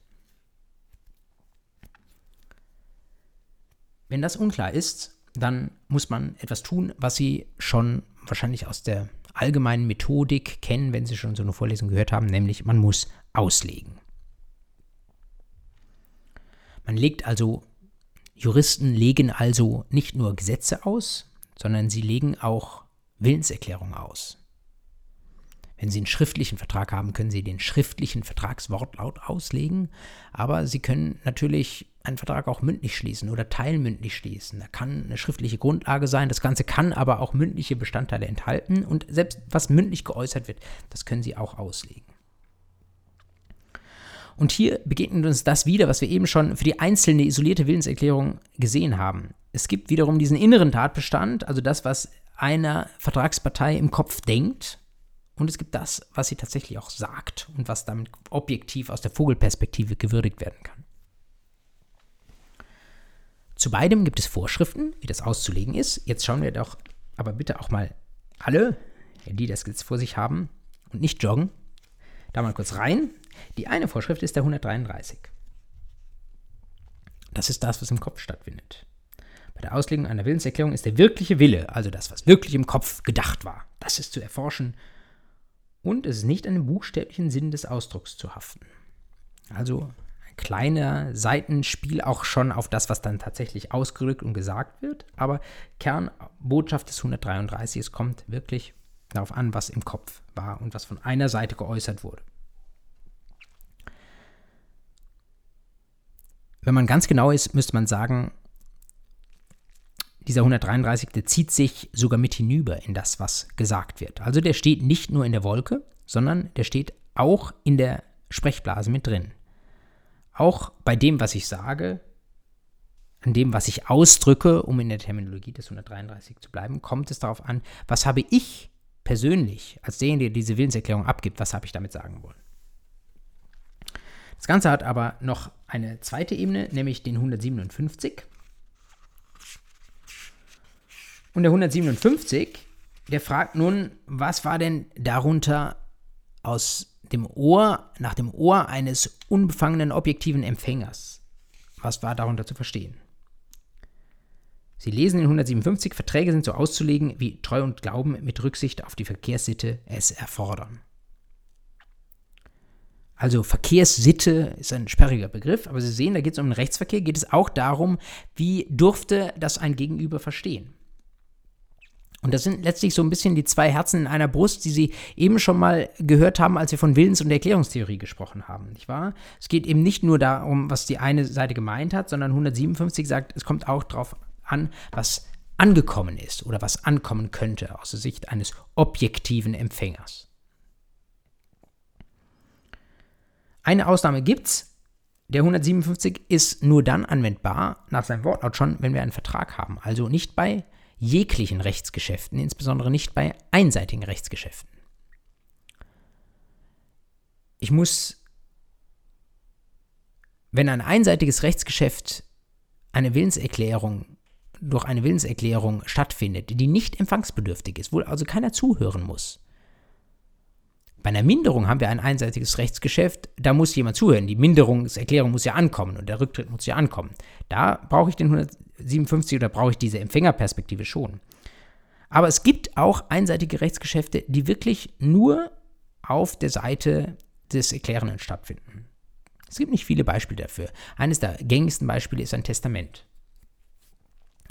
Wenn das unklar ist, dann muss man etwas tun, was Sie schon wahrscheinlich aus der allgemeinen Methodik kennen, wenn Sie schon so eine Vorlesung gehört haben, nämlich man muss auslegen. Man legt also, Juristen legen also nicht nur Gesetze aus, sondern sie legen auch Willenserklärungen aus. Wenn Sie einen schriftlichen Vertrag haben, können Sie den schriftlichen Vertragswortlaut auslegen, aber Sie können natürlich einen Vertrag auch mündlich schließen oder teilmündlich schließen. Da kann eine schriftliche Grundlage sein. Das Ganze kann aber auch mündliche Bestandteile enthalten und selbst was mündlich geäußert wird, das können Sie auch auslegen. Und hier begegnet uns das wieder, was wir eben schon für die einzelne isolierte Willenserklärung gesehen haben. Es gibt wiederum diesen inneren Tatbestand, also das, was einer Vertragspartei im Kopf denkt. Und es gibt das, was sie tatsächlich auch sagt und was damit objektiv aus der Vogelperspektive gewürdigt werden kann. Zu beidem gibt es Vorschriften, wie das auszulegen ist. Jetzt schauen wir doch aber bitte auch mal alle, die das jetzt vor sich haben und nicht joggen, da mal kurz rein. Die eine Vorschrift ist der 133. Das ist das, was im Kopf stattfindet. Bei der Auslegung einer Willenserklärung ist der wirkliche Wille, also das, was wirklich im Kopf gedacht war, das ist zu erforschen. Und es ist nicht an den buchstäblichen Sinn des Ausdrucks zu haften. Also kleiner Seitenspiel auch schon auf das, was dann tatsächlich ausgedrückt und gesagt wird. Aber Kernbotschaft des 133, es kommt wirklich darauf an, was im Kopf war und was von einer Seite geäußert wurde. Wenn man ganz genau ist, müsste man sagen, dieser 133, der zieht sich sogar mit hinüber in das, was gesagt wird. Also der steht nicht nur in der Wolke, sondern der steht auch in der Sprechblase mit drin auch bei dem, was ich sage, an dem, was ich ausdrücke, um in der Terminologie des 133 zu bleiben, kommt es darauf an, was habe ich persönlich, als derjenige, der diese Willenserklärung abgibt, was habe ich damit sagen wollen. Das Ganze hat aber noch eine zweite Ebene, nämlich den 157. Und der 157, der fragt nun, was war denn darunter aus dem Ohr, nach dem Ohr eines unbefangenen objektiven Empfängers was war darunter zu verstehen? Sie lesen in 157, Verträge sind so auszulegen, wie Treu und Glauben mit Rücksicht auf die Verkehrssitte es erfordern. Also Verkehrssitte ist ein sperriger Begriff, aber Sie sehen, da geht es um den Rechtsverkehr, geht es auch darum, wie durfte das ein Gegenüber verstehen. Und das sind letztlich so ein bisschen die zwei Herzen in einer Brust, die Sie eben schon mal gehört haben, als wir von Willens- und Erklärungstheorie gesprochen haben, nicht wahr? Es geht eben nicht nur darum, was die eine Seite gemeint hat, sondern 157 sagt, es kommt auch darauf an, was angekommen ist oder was ankommen könnte aus der Sicht eines objektiven Empfängers. Eine Ausnahme gibt's. Der 157 ist nur dann anwendbar, nach seinem Wortlaut schon, wenn wir einen Vertrag haben. Also nicht bei jeglichen Rechtsgeschäften, insbesondere nicht bei einseitigen Rechtsgeschäften. Ich muss, wenn ein einseitiges Rechtsgeschäft eine Willenserklärung durch eine Willenserklärung stattfindet, die nicht empfangsbedürftig ist, wo also keiner zuhören muss, bei einer Minderung haben wir ein einseitiges Rechtsgeschäft, da muss jemand zuhören. Die Minderungserklärung muss ja ankommen und der Rücktritt muss ja ankommen. Da brauche ich den 157 oder brauche ich diese Empfängerperspektive schon. Aber es gibt auch einseitige Rechtsgeschäfte, die wirklich nur auf der Seite des Erklärenden stattfinden. Es gibt nicht viele Beispiele dafür. Eines der gängigsten Beispiele ist ein Testament.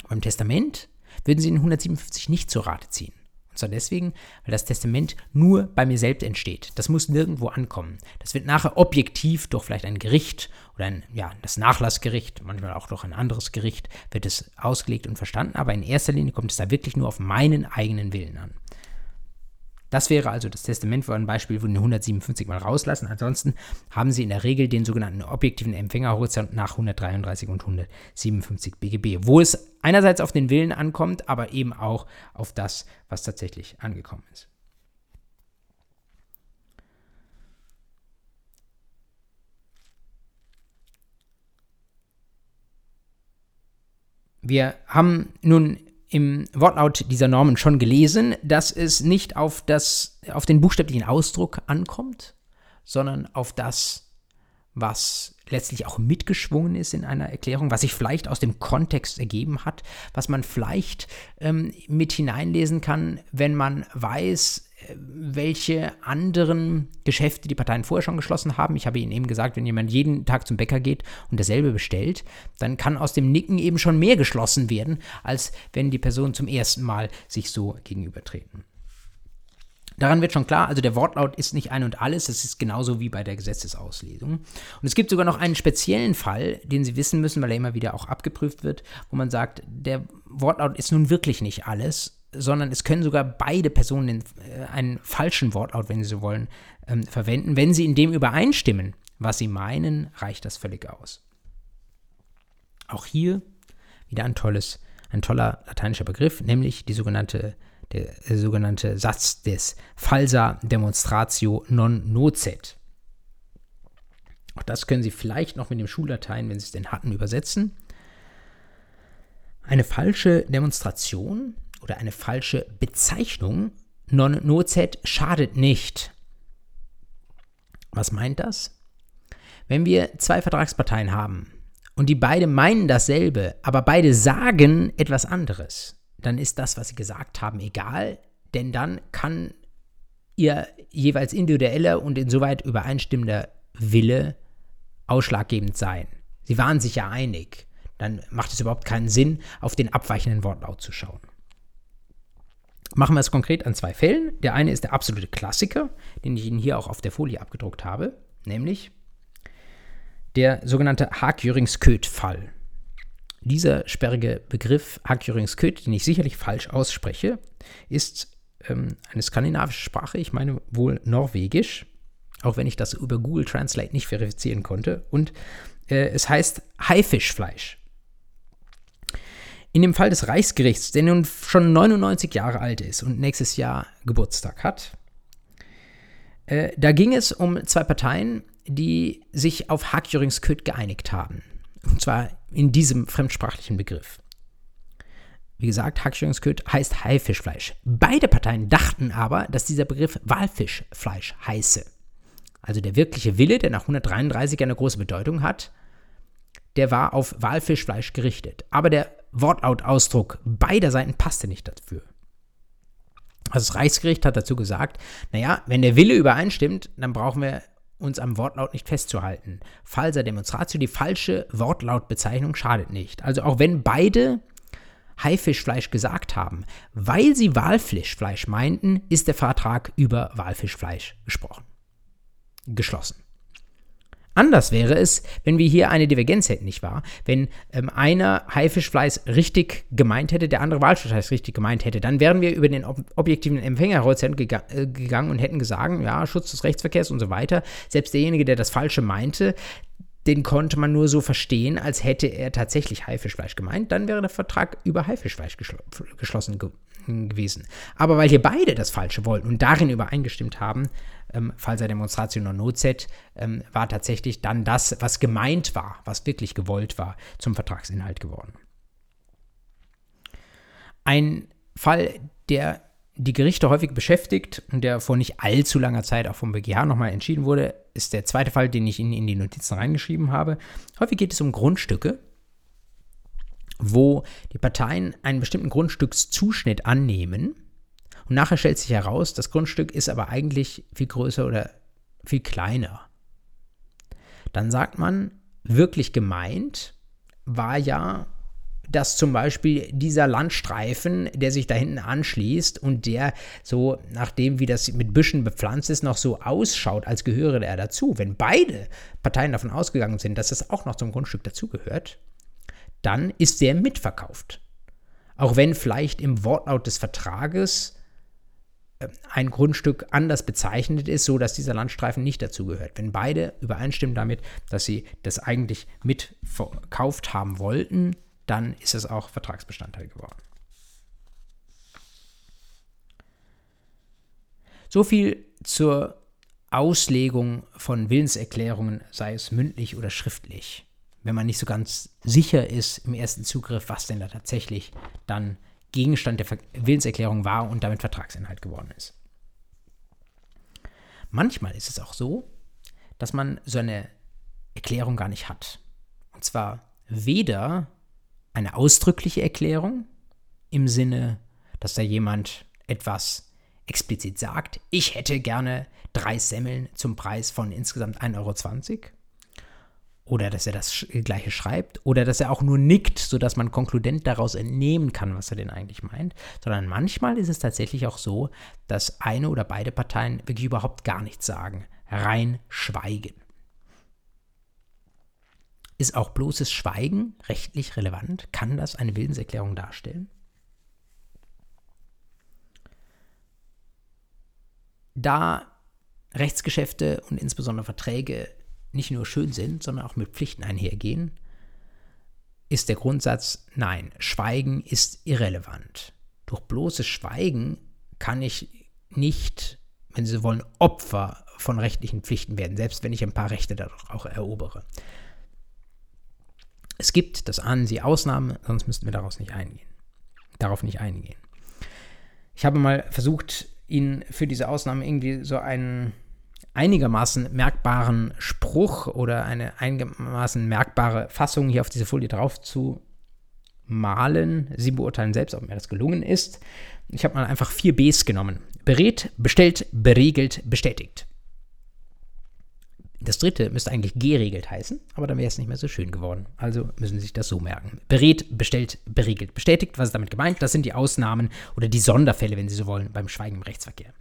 Beim Testament würden Sie den 157 nicht zur Rate ziehen. Zwar deswegen, weil das Testament nur bei mir selbst entsteht. Das muss nirgendwo ankommen. Das wird nachher objektiv durch vielleicht ein Gericht oder ein, ja, das Nachlassgericht, manchmal auch durch ein anderes Gericht, wird es ausgelegt und verstanden. Aber in erster Linie kommt es da wirklich nur auf meinen eigenen Willen an. Das wäre also das Testament, wo ein Beispiel, wo wir 157 mal rauslassen. Ansonsten haben Sie in der Regel den sogenannten objektiven Empfängerhorizont nach 133 und 157 BGB, wo es einerseits auf den Willen ankommt, aber eben auch auf das, was tatsächlich angekommen ist. Wir haben nun im Wortlaut dieser Normen schon gelesen, dass es nicht auf, das, auf den buchstäblichen Ausdruck ankommt, sondern auf das, was letztlich auch mitgeschwungen ist in einer Erklärung, was sich vielleicht aus dem Kontext ergeben hat, was man vielleicht ähm, mit hineinlesen kann, wenn man weiß, welche anderen Geschäfte die Parteien vorher schon geschlossen haben. Ich habe Ihnen eben gesagt, wenn jemand jeden Tag zum Bäcker geht und dasselbe bestellt, dann kann aus dem Nicken eben schon mehr geschlossen werden, als wenn die Personen zum ersten Mal sich so gegenübertreten. Daran wird schon klar, also der Wortlaut ist nicht ein und alles, es ist genauso wie bei der Gesetzesauslesung. Und es gibt sogar noch einen speziellen Fall, den Sie wissen müssen, weil er immer wieder auch abgeprüft wird, wo man sagt, der Wortlaut ist nun wirklich nicht alles, sondern es können sogar beide Personen äh, einen falschen Wortlaut, wenn sie so wollen, ähm, verwenden. Wenn sie in dem übereinstimmen, was sie meinen, reicht das völlig aus. Auch hier wieder ein tolles, ein toller lateinischer Begriff, nämlich die sogenannte, der, der sogenannte Satz des falsa demonstratio non nocet. Auch das können Sie vielleicht noch mit dem Schullatein, wenn Sie es denn hatten, übersetzen. Eine falsche Demonstration oder eine falsche Bezeichnung. Non-Nocet schadet nicht. Was meint das? Wenn wir zwei Vertragsparteien haben und die beide meinen dasselbe, aber beide sagen etwas anderes, dann ist das, was sie gesagt haben, egal, denn dann kann ihr jeweils individueller und insoweit übereinstimmender Wille ausschlaggebend sein. Sie waren sich ja einig. Dann macht es überhaupt keinen Sinn, auf den abweichenden Wortlaut zu schauen. Machen wir es konkret an zwei Fällen. Der eine ist der absolute Klassiker, den ich Ihnen hier auch auf der Folie abgedruckt habe, nämlich der sogenannte Haag-Jürings-Köth-Fall. Dieser sperrige Begriff Haag-Jürings-Köth, den ich sicherlich falsch ausspreche, ist ähm, eine skandinavische Sprache, ich meine wohl Norwegisch, auch wenn ich das über Google Translate nicht verifizieren konnte. Und äh, es heißt Haifischfleisch. In dem Fall des Reichsgerichts, der nun schon 99 Jahre alt ist und nächstes Jahr Geburtstag hat, äh, da ging es um zwei Parteien, die sich auf Hackjöringsköt geeinigt haben. Und zwar in diesem fremdsprachlichen Begriff. Wie gesagt, Hackjöringsköt heißt Haifischfleisch. Beide Parteien dachten aber, dass dieser Begriff Walfischfleisch heiße. Also der wirkliche Wille, der nach 133 eine große Bedeutung hat, der war auf Walfischfleisch gerichtet. Aber der Wortlautausdruck beider Seiten passte nicht dafür. Also das Reichsgericht hat dazu gesagt, naja, wenn der Wille übereinstimmt, dann brauchen wir uns am Wortlaut nicht festzuhalten. Falsa Demonstratio, die falsche Wortlautbezeichnung schadet nicht. Also auch wenn beide Haifischfleisch gesagt haben, weil sie Walfischfleisch meinten, ist der Vertrag über Walfischfleisch gesprochen. Geschlossen. Anders wäre es, wenn wir hier eine Divergenz hätten, nicht wahr? Wenn ähm, einer Haifischfleisch richtig gemeint hätte, der andere Walfischfleisch richtig gemeint hätte, dann wären wir über den ob objektiven Empfängerhorizont gega äh, gegangen und hätten gesagt, ja, Schutz des Rechtsverkehrs und so weiter. Selbst derjenige, der das Falsche meinte, den konnte man nur so verstehen, als hätte er tatsächlich Haifischfleisch gemeint. Dann wäre der Vertrag über Haifischfleisch geschl geschlossen ge gewesen. Aber weil hier beide das Falsche wollten und darin übereingestimmt haben, ähm, Falsa Demonstration non nocet, ähm, war tatsächlich dann das, was gemeint war, was wirklich gewollt war, zum Vertragsinhalt geworden. Ein Fall, der die Gerichte häufig beschäftigt und der vor nicht allzu langer Zeit auch vom BGH nochmal entschieden wurde, ist der zweite Fall, den ich Ihnen in die Notizen reingeschrieben habe. Häufig geht es um Grundstücke, wo die Parteien einen bestimmten Grundstückszuschnitt annehmen und nachher stellt sich heraus, das Grundstück ist aber eigentlich viel größer oder viel kleiner. Dann sagt man, wirklich gemeint war ja dass zum Beispiel dieser Landstreifen, der sich da hinten anschließt und der so, nachdem wie das mit Büschen bepflanzt ist, noch so ausschaut, als gehöre er dazu. Wenn beide Parteien davon ausgegangen sind, dass es auch noch zum Grundstück dazugehört, dann ist der mitverkauft. Auch wenn vielleicht im Wortlaut des Vertrages äh, ein Grundstück anders bezeichnet ist, so dass dieser Landstreifen nicht dazugehört. Wenn beide übereinstimmen damit, dass sie das eigentlich mitverkauft haben wollten, dann ist es auch Vertragsbestandteil geworden. So viel zur Auslegung von Willenserklärungen, sei es mündlich oder schriftlich, wenn man nicht so ganz sicher ist im ersten Zugriff, was denn da tatsächlich dann Gegenstand der Willenserklärung war und damit Vertragsinhalt geworden ist. Manchmal ist es auch so, dass man so eine Erklärung gar nicht hat. Und zwar weder eine ausdrückliche Erklärung im Sinne, dass da jemand etwas explizit sagt, ich hätte gerne drei Semmeln zum Preis von insgesamt 1,20 Euro. Oder dass er das gleiche schreibt. Oder dass er auch nur nickt, sodass man konkludent daraus entnehmen kann, was er denn eigentlich meint. Sondern manchmal ist es tatsächlich auch so, dass eine oder beide Parteien wirklich überhaupt gar nichts sagen. Rein schweigen. Ist auch bloßes Schweigen rechtlich relevant? Kann das eine Willenserklärung darstellen? Da Rechtsgeschäfte und insbesondere Verträge nicht nur schön sind, sondern auch mit Pflichten einhergehen, ist der Grundsatz, nein, Schweigen ist irrelevant. Durch bloßes Schweigen kann ich nicht, wenn Sie wollen, Opfer von rechtlichen Pflichten werden, selbst wenn ich ein paar Rechte dadurch auch erobere. Es gibt, das ahnen Sie, Ausnahmen, sonst müssten wir daraus nicht eingehen. Darauf nicht eingehen. Ich habe mal versucht, Ihnen für diese Ausnahme irgendwie so einen einigermaßen merkbaren Spruch oder eine einigermaßen merkbare Fassung hier auf diese Folie drauf zu malen. Sie beurteilen selbst, ob mir das gelungen ist. Ich habe mal einfach vier Bs genommen. Berät, bestellt, beregelt, bestätigt. Das dritte müsste eigentlich geregelt heißen, aber dann wäre es nicht mehr so schön geworden. Also müssen Sie sich das so merken. Berät, bestellt, beregelt, bestätigt. Was ist damit gemeint? Das sind die Ausnahmen oder die Sonderfälle, wenn Sie so wollen, beim Schweigen im Rechtsverkehr.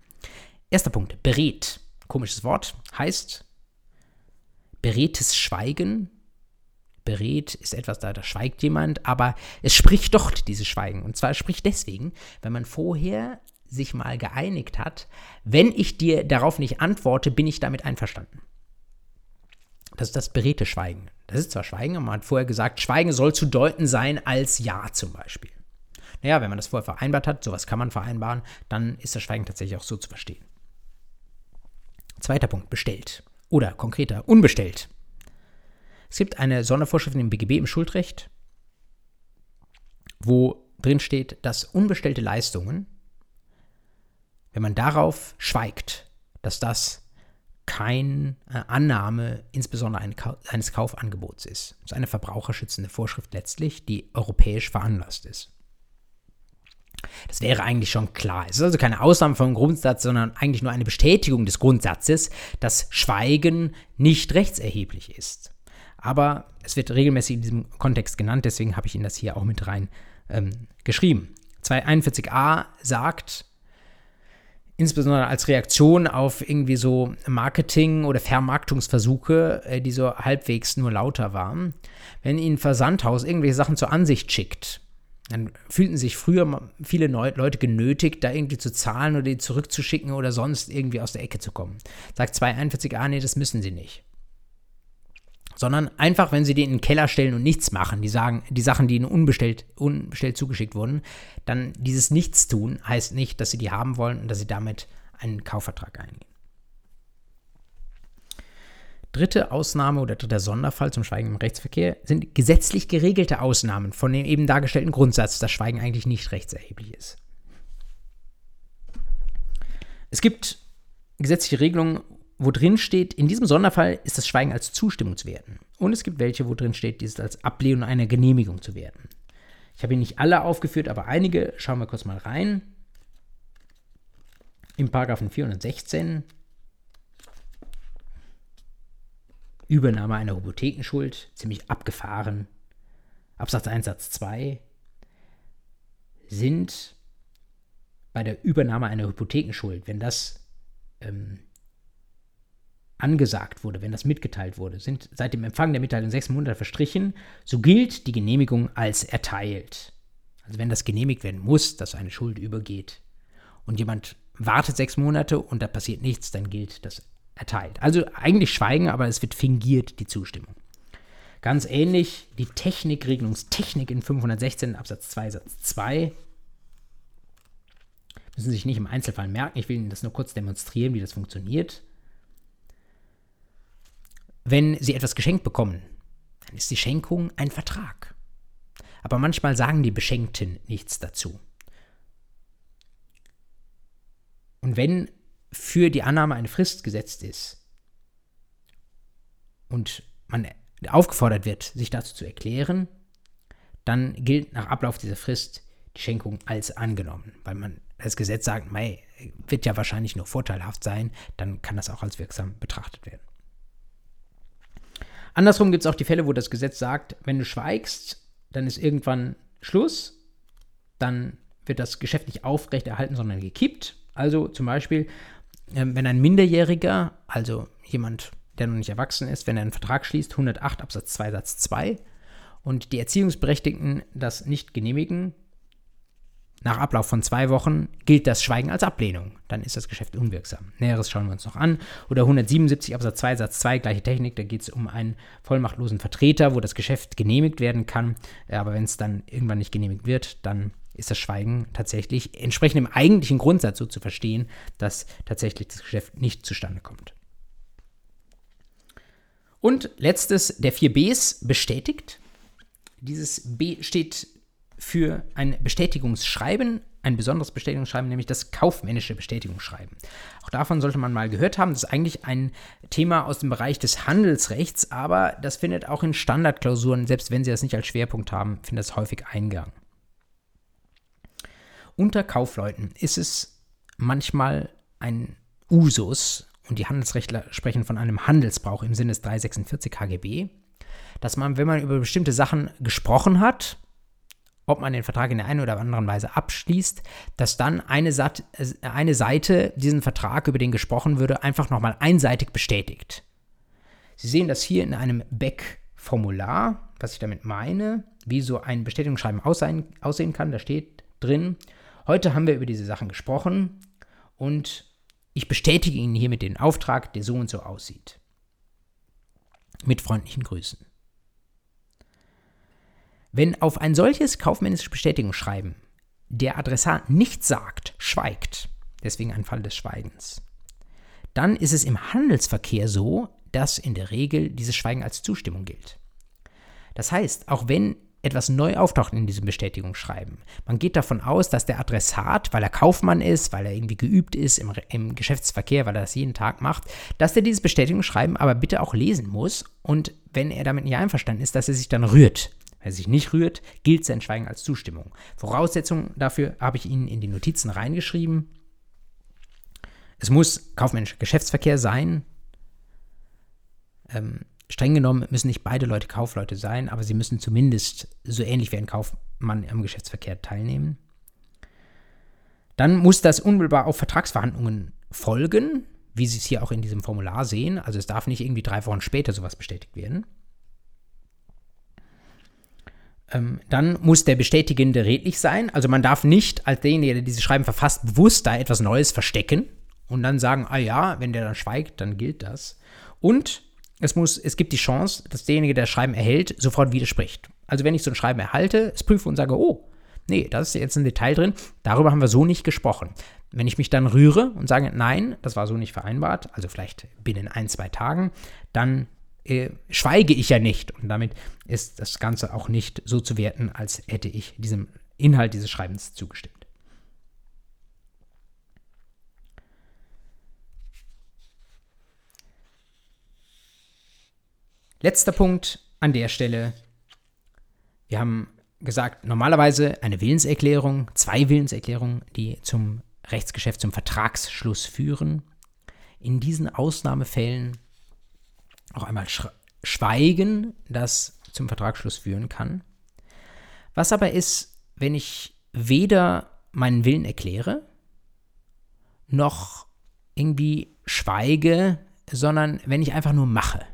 Erster Punkt. Berät. Komisches Wort. Heißt beredtes Schweigen. Berät ist etwas, da, da schweigt jemand, aber es spricht doch dieses Schweigen. Und zwar spricht deswegen, wenn man vorher sich mal geeinigt hat, wenn ich dir darauf nicht antworte, bin ich damit einverstanden. Das ist das beredte Schweigen. Das ist zwar Schweigen, aber man hat vorher gesagt, Schweigen soll zu deuten sein als Ja zum Beispiel. Naja, wenn man das vorher vereinbart hat, sowas kann man vereinbaren, dann ist das Schweigen tatsächlich auch so zu verstehen. Zweiter Punkt, bestellt. Oder konkreter, unbestellt. Es gibt eine Sondervorschrift im BGB im Schuldrecht, wo drin steht, dass unbestellte Leistungen, wenn man darauf schweigt, dass das keine äh, Annahme, insbesondere eines Kaufangebots ist. Das ist eine verbraucherschützende Vorschrift letztlich, die europäisch veranlasst ist. Das wäre eigentlich schon klar. Es ist also keine Ausnahme vom Grundsatz, sondern eigentlich nur eine Bestätigung des Grundsatzes, dass Schweigen nicht rechtserheblich ist. Aber es wird regelmäßig in diesem Kontext genannt, deswegen habe ich Ihnen das hier auch mit rein ähm, geschrieben. 241a sagt, insbesondere als Reaktion auf irgendwie so Marketing- oder Vermarktungsversuche, äh, die so halbwegs nur lauter waren, wenn Ihnen Versandhaus irgendwelche Sachen zur Ansicht schickt, dann fühlten sich früher viele Leute genötigt, da irgendwie zu zahlen oder die zurückzuschicken oder sonst irgendwie aus der Ecke zu kommen. Sagt 241a, nee, das müssen sie nicht. Sondern einfach, wenn sie die in den Keller stellen und nichts machen, die sagen, die Sachen, die ihnen unbestellt, unbestellt zugeschickt wurden, dann dieses Nichtstun heißt nicht, dass sie die haben wollen und dass sie damit einen Kaufvertrag eingehen. Dritte Ausnahme oder dritter Sonderfall zum Schweigen im Rechtsverkehr sind gesetzlich geregelte Ausnahmen von dem eben dargestellten Grundsatz, dass Schweigen eigentlich nicht rechtserheblich ist. Es gibt gesetzliche Regelungen, wo drin steht, in diesem Sonderfall ist das Schweigen als Zustimmung zu werten. Und es gibt welche, wo drin steht, dies als Ablehnung einer Genehmigung zu werten. Ich habe hier nicht alle aufgeführt, aber einige. Schauen wir kurz mal rein. Im Paragraphen 416 Übernahme einer Hypothekenschuld, ziemlich abgefahren. Absatz 1, Satz 2 sind bei der Übernahme einer Hypothekenschuld, wenn das ähm, angesagt wurde, wenn das mitgeteilt wurde, sind seit dem Empfang der Mitteilung sechs Monate verstrichen, so gilt die Genehmigung als erteilt. Also wenn das genehmigt werden muss, dass eine Schuld übergeht und jemand wartet sechs Monate und da passiert nichts, dann gilt das erteilt. Also eigentlich Schweigen, aber es wird fingiert, die Zustimmung. Ganz ähnlich die Technikregelungstechnik in 516 Absatz 2 Satz 2. Müssen Sie sich nicht im Einzelfall merken, ich will Ihnen das nur kurz demonstrieren, wie das funktioniert. Wenn Sie etwas geschenkt bekommen, dann ist die Schenkung ein Vertrag. Aber manchmal sagen die Beschenkten nichts dazu. Und wenn für die Annahme eine Frist gesetzt ist und man aufgefordert wird, sich dazu zu erklären, dann gilt nach Ablauf dieser Frist die Schenkung als angenommen, weil man das Gesetz sagt, mei, wird ja wahrscheinlich nur vorteilhaft sein, dann kann das auch als wirksam betrachtet werden. Andersrum gibt es auch die Fälle, wo das Gesetz sagt, wenn du schweigst, dann ist irgendwann Schluss, dann wird das Geschäft nicht aufrechterhalten, sondern gekippt. Also zum Beispiel, wenn ein Minderjähriger, also jemand, der noch nicht erwachsen ist, wenn er einen Vertrag schließt, 108 Absatz 2 Satz 2, und die Erziehungsberechtigten das nicht genehmigen, nach Ablauf von zwei Wochen gilt das Schweigen als Ablehnung. Dann ist das Geschäft unwirksam. Näheres schauen wir uns noch an. Oder 177 Absatz 2 Satz 2, gleiche Technik, da geht es um einen vollmachtlosen Vertreter, wo das Geschäft genehmigt werden kann. Aber wenn es dann irgendwann nicht genehmigt wird, dann ist das Schweigen tatsächlich entsprechend dem eigentlichen Grundsatz so zu verstehen, dass tatsächlich das Geschäft nicht zustande kommt. Und letztes, der 4Bs bestätigt. Dieses B steht für ein Bestätigungsschreiben, ein besonderes Bestätigungsschreiben, nämlich das kaufmännische Bestätigungsschreiben. Auch davon sollte man mal gehört haben. Das ist eigentlich ein Thema aus dem Bereich des Handelsrechts, aber das findet auch in Standardklausuren, selbst wenn Sie das nicht als Schwerpunkt haben, findet das häufig Eingang. Unter Kaufleuten ist es manchmal ein Usus, und die Handelsrechtler sprechen von einem Handelsbrauch im Sinne des 346 HGB, dass man, wenn man über bestimmte Sachen gesprochen hat, ob man den Vertrag in der einen oder anderen Weise abschließt, dass dann eine, Sat eine Seite diesen Vertrag, über den gesprochen würde, einfach nochmal einseitig bestätigt. Sie sehen das hier in einem Back-Formular, was ich damit meine, wie so ein Bestätigungsschreiben aussehen, aussehen kann. Da steht drin, heute haben wir über diese Sachen gesprochen und ich bestätige Ihnen hiermit den Auftrag, der so und so aussieht. Mit freundlichen Grüßen. Wenn auf ein solches kaufmännisches Bestätigungsschreiben der Adressat nichts sagt, schweigt, deswegen ein Fall des Schweigens, dann ist es im Handelsverkehr so, dass in der Regel dieses Schweigen als Zustimmung gilt. Das heißt, auch wenn etwas neu auftaucht in diesem Bestätigungsschreiben. Man geht davon aus, dass der Adressat, weil er Kaufmann ist, weil er irgendwie geübt ist im, im Geschäftsverkehr, weil er das jeden Tag macht, dass er dieses Bestätigungsschreiben aber bitte auch lesen muss und wenn er damit nicht einverstanden ist, dass er sich dann rührt. Wenn er sich nicht rührt, gilt sein Schweigen als Zustimmung. Voraussetzung dafür habe ich Ihnen in die Notizen reingeschrieben. Es muss kaufmännischer Geschäftsverkehr sein. Ähm, streng genommen müssen nicht beide Leute Kaufleute sein, aber sie müssen zumindest so ähnlich wie ein Kaufmann am Geschäftsverkehr teilnehmen. Dann muss das unmittelbar auf Vertragsverhandlungen folgen, wie Sie es hier auch in diesem Formular sehen. Also es darf nicht irgendwie drei Wochen später sowas bestätigt werden. Ähm, dann muss der Bestätigende redlich sein. Also man darf nicht als derjenige, der dieses Schreiben verfasst, bewusst da etwas Neues verstecken und dann sagen, ah ja, wenn der dann schweigt, dann gilt das. Und es, muss, es gibt die Chance, dass derjenige, der das Schreiben erhält, sofort widerspricht. Also wenn ich so ein Schreiben erhalte, es prüfe und sage, oh, nee, da ist jetzt ein Detail drin, darüber haben wir so nicht gesprochen. Wenn ich mich dann rühre und sage, nein, das war so nicht vereinbart, also vielleicht binnen ein, zwei Tagen, dann äh, schweige ich ja nicht. Und damit ist das Ganze auch nicht so zu werten, als hätte ich diesem Inhalt dieses Schreibens zugestimmt. Letzter Punkt an der Stelle. Wir haben gesagt, normalerweise eine Willenserklärung, zwei Willenserklärungen, die zum Rechtsgeschäft, zum Vertragsschluss führen. In diesen Ausnahmefällen auch einmal Schweigen, das zum Vertragsschluss führen kann. Was aber ist, wenn ich weder meinen Willen erkläre, noch irgendwie schweige, sondern wenn ich einfach nur mache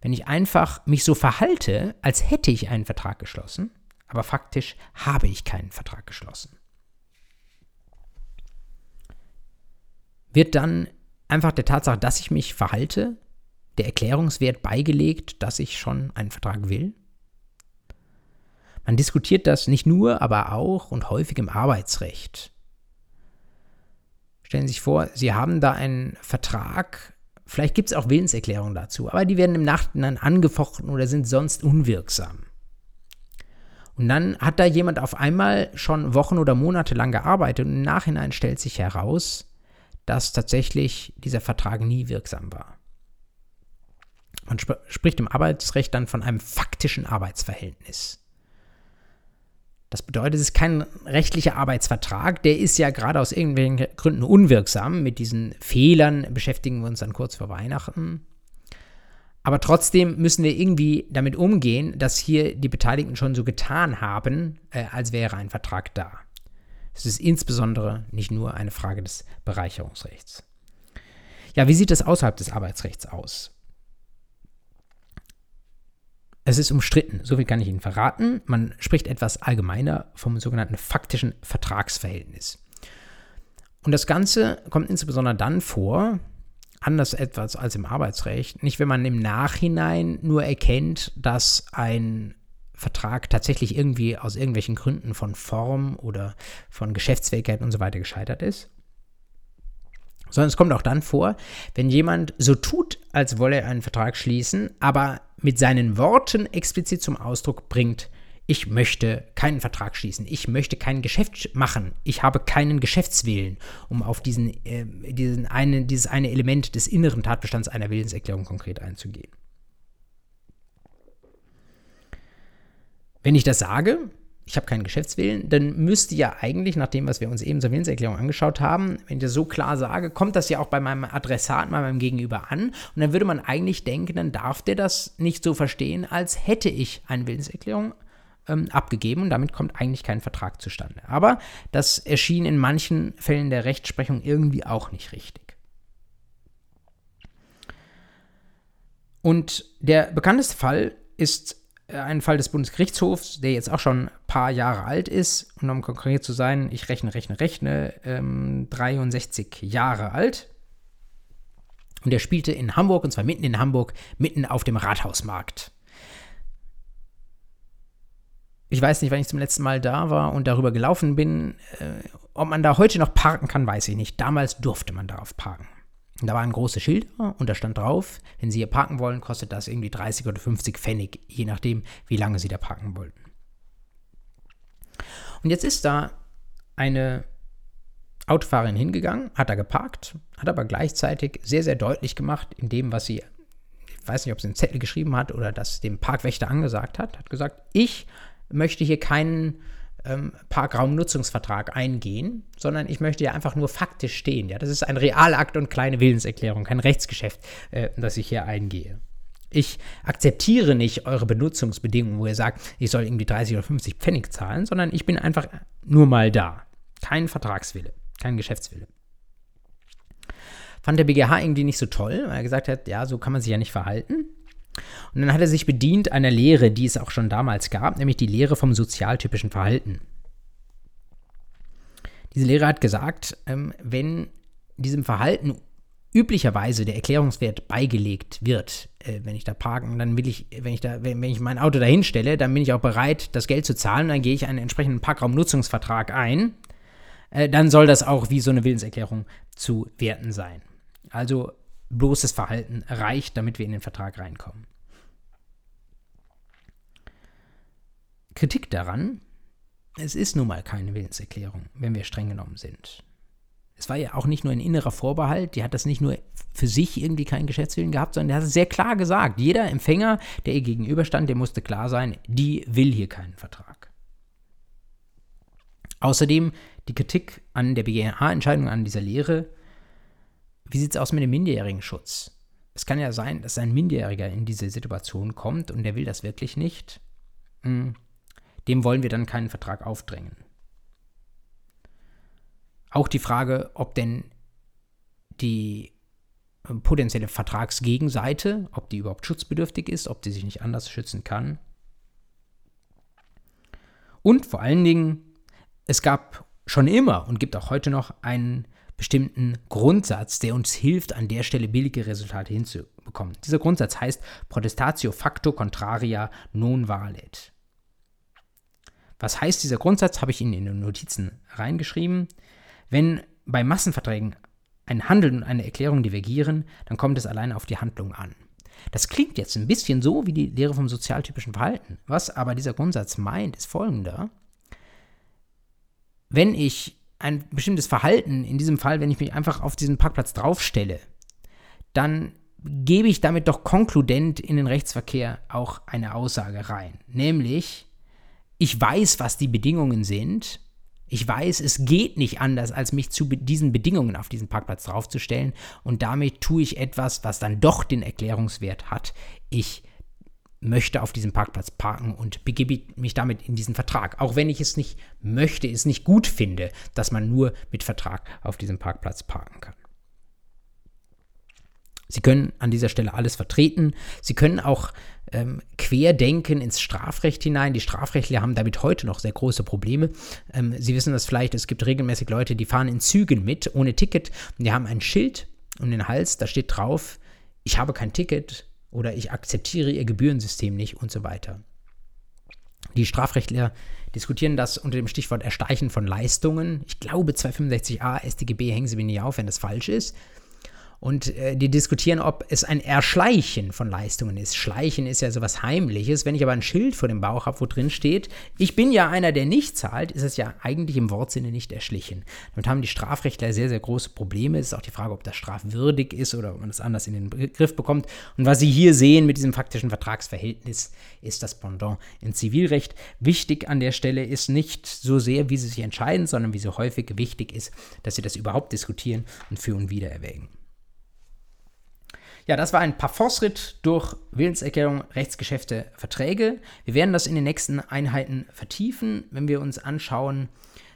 wenn ich einfach mich so verhalte, als hätte ich einen Vertrag geschlossen, aber faktisch habe ich keinen Vertrag geschlossen. Wird dann einfach der Tatsache, dass ich mich verhalte, der Erklärungswert beigelegt, dass ich schon einen Vertrag will? Man diskutiert das nicht nur, aber auch und häufig im Arbeitsrecht. Stellen Sie sich vor, Sie haben da einen Vertrag Vielleicht gibt es auch Willenserklärungen dazu, aber die werden im Nachhinein angefochten oder sind sonst unwirksam. Und dann hat da jemand auf einmal schon Wochen oder Monate lang gearbeitet und im Nachhinein stellt sich heraus, dass tatsächlich dieser Vertrag nie wirksam war. Man sp spricht im Arbeitsrecht dann von einem faktischen Arbeitsverhältnis. Das bedeutet, es ist kein rechtlicher Arbeitsvertrag, der ist ja gerade aus irgendwelchen Gründen unwirksam. Mit diesen Fehlern beschäftigen wir uns dann kurz vor Weihnachten. Aber trotzdem müssen wir irgendwie damit umgehen, dass hier die Beteiligten schon so getan haben, äh, als wäre ein Vertrag da. Es ist insbesondere nicht nur eine Frage des Bereicherungsrechts. Ja, wie sieht es außerhalb des Arbeitsrechts aus? Es ist umstritten, so viel kann ich Ihnen verraten. Man spricht etwas allgemeiner vom sogenannten faktischen Vertragsverhältnis. Und das Ganze kommt insbesondere dann vor, anders etwas als im Arbeitsrecht, nicht wenn man im Nachhinein nur erkennt, dass ein Vertrag tatsächlich irgendwie aus irgendwelchen Gründen von Form oder von Geschäftsfähigkeit und so weiter gescheitert ist, sondern es kommt auch dann vor, wenn jemand so tut, als wolle er einen Vertrag schließen, aber mit seinen Worten explizit zum Ausdruck bringt, ich möchte keinen Vertrag schließen, ich möchte kein Geschäft machen, ich habe keinen Geschäftswillen, um auf diesen, äh, diesen einen, dieses eine Element des inneren Tatbestands einer Willenserklärung konkret einzugehen. Wenn ich das sage, ich habe keinen Geschäftswillen, dann müsste ja eigentlich, nach dem, was wir uns eben zur Willenserklärung angeschaut haben, wenn ich das so klar sage, kommt das ja auch bei meinem Adressaten, bei meinem Gegenüber an. Und dann würde man eigentlich denken, dann darf der das nicht so verstehen, als hätte ich eine Willenserklärung ähm, abgegeben und damit kommt eigentlich kein Vertrag zustande. Aber das erschien in manchen Fällen der Rechtsprechung irgendwie auch nicht richtig. Und der bekannteste Fall ist äh, ein Fall des Bundesgerichtshofs, der jetzt auch schon ein paar Jahre alt ist, und um konkret zu sein, ich rechne, rechne, rechne, ähm, 63 Jahre alt. Und der spielte in Hamburg, und zwar mitten in Hamburg, mitten auf dem Rathausmarkt. Ich weiß nicht, wann ich zum letzten Mal da war und darüber gelaufen bin. Äh, ob man da heute noch parken kann, weiß ich nicht. Damals durfte man darauf parken. Da waren große Schilder und da stand drauf, wenn Sie hier parken wollen, kostet das irgendwie 30 oder 50 Pfennig, je nachdem, wie lange Sie da parken wollten. Und jetzt ist da eine Autofahrerin hingegangen, hat da geparkt, hat aber gleichzeitig sehr, sehr deutlich gemacht, in dem, was sie, ich weiß nicht, ob sie einen Zettel geschrieben hat oder das dem Parkwächter angesagt hat, hat gesagt, ich möchte hier keinen ähm, Parkraumnutzungsvertrag eingehen, sondern ich möchte ja einfach nur faktisch stehen. Ja, das ist ein Realakt und kleine Willenserklärung, kein Rechtsgeschäft, äh, das ich hier eingehe. Ich akzeptiere nicht eure Benutzungsbedingungen, wo ihr sagt, ich soll irgendwie 30 oder 50 Pfennig zahlen, sondern ich bin einfach nur mal da. Kein Vertragswille, kein Geschäftswille. Fand der BGH irgendwie nicht so toll, weil er gesagt hat, ja, so kann man sich ja nicht verhalten. Und dann hat er sich bedient einer Lehre, die es auch schon damals gab, nämlich die Lehre vom sozialtypischen Verhalten. Diese Lehre hat gesagt, ähm, wenn diesem Verhalten üblicherweise der Erklärungswert beigelegt wird, äh, wenn ich da parken, dann will ich, wenn ich da, wenn, ich mein Auto dahin stelle, dann bin ich auch bereit, das Geld zu zahlen, dann gehe ich einen entsprechenden Parkraumnutzungsvertrag ein, äh, dann soll das auch wie so eine Willenserklärung zu werten sein. Also bloßes Verhalten reicht, damit wir in den Vertrag reinkommen. Kritik daran, es ist nun mal keine Willenserklärung, wenn wir streng genommen sind. Es war ja auch nicht nur ein innerer Vorbehalt, die hat das nicht nur für sich irgendwie keinen Geschäftswillen gehabt, sondern der hat es sehr klar gesagt. Jeder Empfänger, der ihr gegenüberstand, der musste klar sein, die will hier keinen Vertrag. Außerdem die Kritik an der BGH-Entscheidung an dieser Lehre wie sieht es aus mit dem minderjährigen Schutz? Es kann ja sein, dass ein Minderjähriger in diese Situation kommt und der will das wirklich nicht. Hm, dem wollen wir dann keinen Vertrag aufdrängen. Auch die Frage, ob denn die äh, potenzielle Vertragsgegenseite, ob die überhaupt schutzbedürftig ist, ob die sich nicht anders schützen kann. Und vor allen Dingen, es gab schon immer und gibt auch heute noch einen bestimmten Grundsatz, der uns hilft, an der Stelle billige Resultate hinzubekommen. Dieser Grundsatz heißt Protestatio facto contraria non valet. Was heißt dieser Grundsatz? Habe ich Ihnen in den Notizen reingeschrieben. Wenn bei Massenverträgen ein Handeln und eine Erklärung divergieren, dann kommt es allein auf die Handlung an. Das klingt jetzt ein bisschen so wie die Lehre vom sozialtypischen Verhalten. Was aber dieser Grundsatz meint, ist folgender. Wenn ich ein bestimmtes Verhalten, in diesem Fall, wenn ich mich einfach auf diesen Parkplatz draufstelle, dann gebe ich damit doch konkludent in den Rechtsverkehr auch eine Aussage rein. Nämlich, ich weiß, was die Bedingungen sind. Ich weiß, es geht nicht anders, als mich zu diesen Bedingungen auf diesen Parkplatz draufzustellen. Und damit tue ich etwas, was dann doch den Erklärungswert hat. Ich möchte auf diesem Parkplatz parken und begebe mich damit in diesen Vertrag. Auch wenn ich es nicht möchte, es nicht gut finde, dass man nur mit Vertrag auf diesem Parkplatz parken kann. Sie können an dieser Stelle alles vertreten. Sie können auch ähm, querdenken ins Strafrecht hinein. Die Strafrechtler haben damit heute noch sehr große Probleme. Ähm, Sie wissen das vielleicht, es gibt regelmäßig Leute, die fahren in Zügen mit, ohne Ticket. Und die haben ein Schild um den Hals, da steht drauf, ich habe kein Ticket, oder ich akzeptiere ihr Gebührensystem nicht und so weiter. Die Strafrechtler diskutieren das unter dem Stichwort Ersteichen von Leistungen. Ich glaube, 265a StGB hängen Sie mir nicht auf, wenn das falsch ist. Und äh, die diskutieren, ob es ein Erschleichen von Leistungen ist. Schleichen ist ja sowas Heimliches. Wenn ich aber ein Schild vor dem Bauch habe, wo drin steht, ich bin ja einer, der nicht zahlt, ist es ja eigentlich im Wortsinne nicht erschlichen. Damit haben die Strafrechtler sehr, sehr große Probleme. Es ist auch die Frage, ob das strafwürdig ist oder ob man das anders in den Begriff bekommt. Und was Sie hier sehen mit diesem faktischen Vertragsverhältnis, ist das Pendant in Zivilrecht. Wichtig an der Stelle ist nicht so sehr, wie Sie sich entscheiden, sondern wie so häufig wichtig ist, dass Sie das überhaupt diskutieren und für und wieder erwägen. Ja, das war ein Parforce-Ritt durch Willenserklärung, Rechtsgeschäfte, Verträge. Wir werden das in den nächsten Einheiten vertiefen, wenn wir uns anschauen,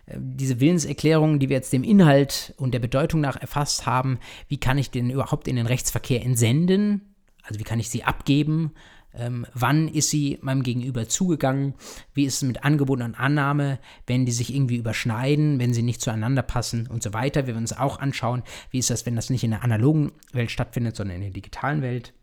äh, diese Willenserklärungen, die wir jetzt dem Inhalt und der Bedeutung nach erfasst haben, wie kann ich denn überhaupt in den Rechtsverkehr entsenden? Also wie kann ich sie abgeben? Ähm, wann ist sie meinem Gegenüber zugegangen? Wie ist es mit Angebot und Annahme, wenn die sich irgendwie überschneiden, wenn sie nicht zueinander passen und so weiter? Wir werden uns auch anschauen, wie ist das, wenn das nicht in der analogen Welt stattfindet, sondern in der digitalen Welt.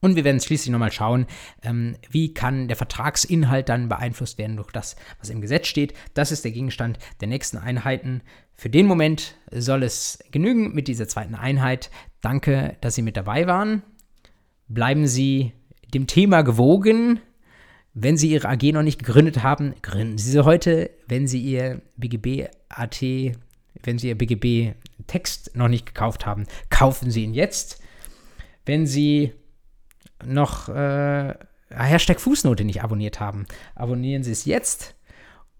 Und wir werden schließlich nochmal schauen, ähm, wie kann der Vertragsinhalt dann beeinflusst werden durch das, was im Gesetz steht. Das ist der Gegenstand der nächsten Einheiten. Für den Moment soll es genügen mit dieser zweiten Einheit. Danke, dass Sie mit dabei waren. Bleiben Sie dem Thema gewogen. Wenn Sie Ihre AG noch nicht gegründet haben, gründen Sie sie heute. Wenn Sie Ihr BGB-AT, wenn Sie Ihr BGB-Text noch nicht gekauft haben, kaufen Sie ihn jetzt. Wenn Sie noch äh, Hashtag Fußnote nicht abonniert haben, abonnieren Sie es jetzt.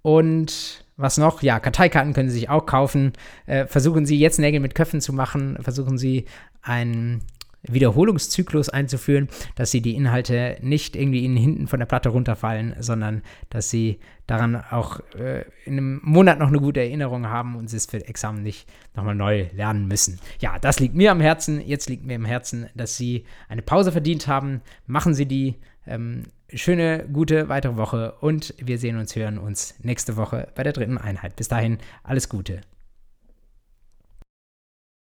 Und was noch? Ja, Karteikarten können Sie sich auch kaufen. Äh, versuchen Sie jetzt Nägel mit Köpfen zu machen. Versuchen Sie einen Wiederholungszyklus einzuführen, dass Sie die Inhalte nicht irgendwie Ihnen hinten von der Platte runterfallen, sondern dass Sie daran auch äh, in einem Monat noch eine gute Erinnerung haben und Sie es für Examen nicht nochmal neu lernen müssen. Ja, das liegt mir am Herzen. Jetzt liegt mir am Herzen, dass Sie eine Pause verdient haben. Machen Sie die. Ähm, schöne, gute weitere Woche und wir sehen uns, hören uns nächste Woche bei der dritten Einheit. Bis dahin, alles Gute.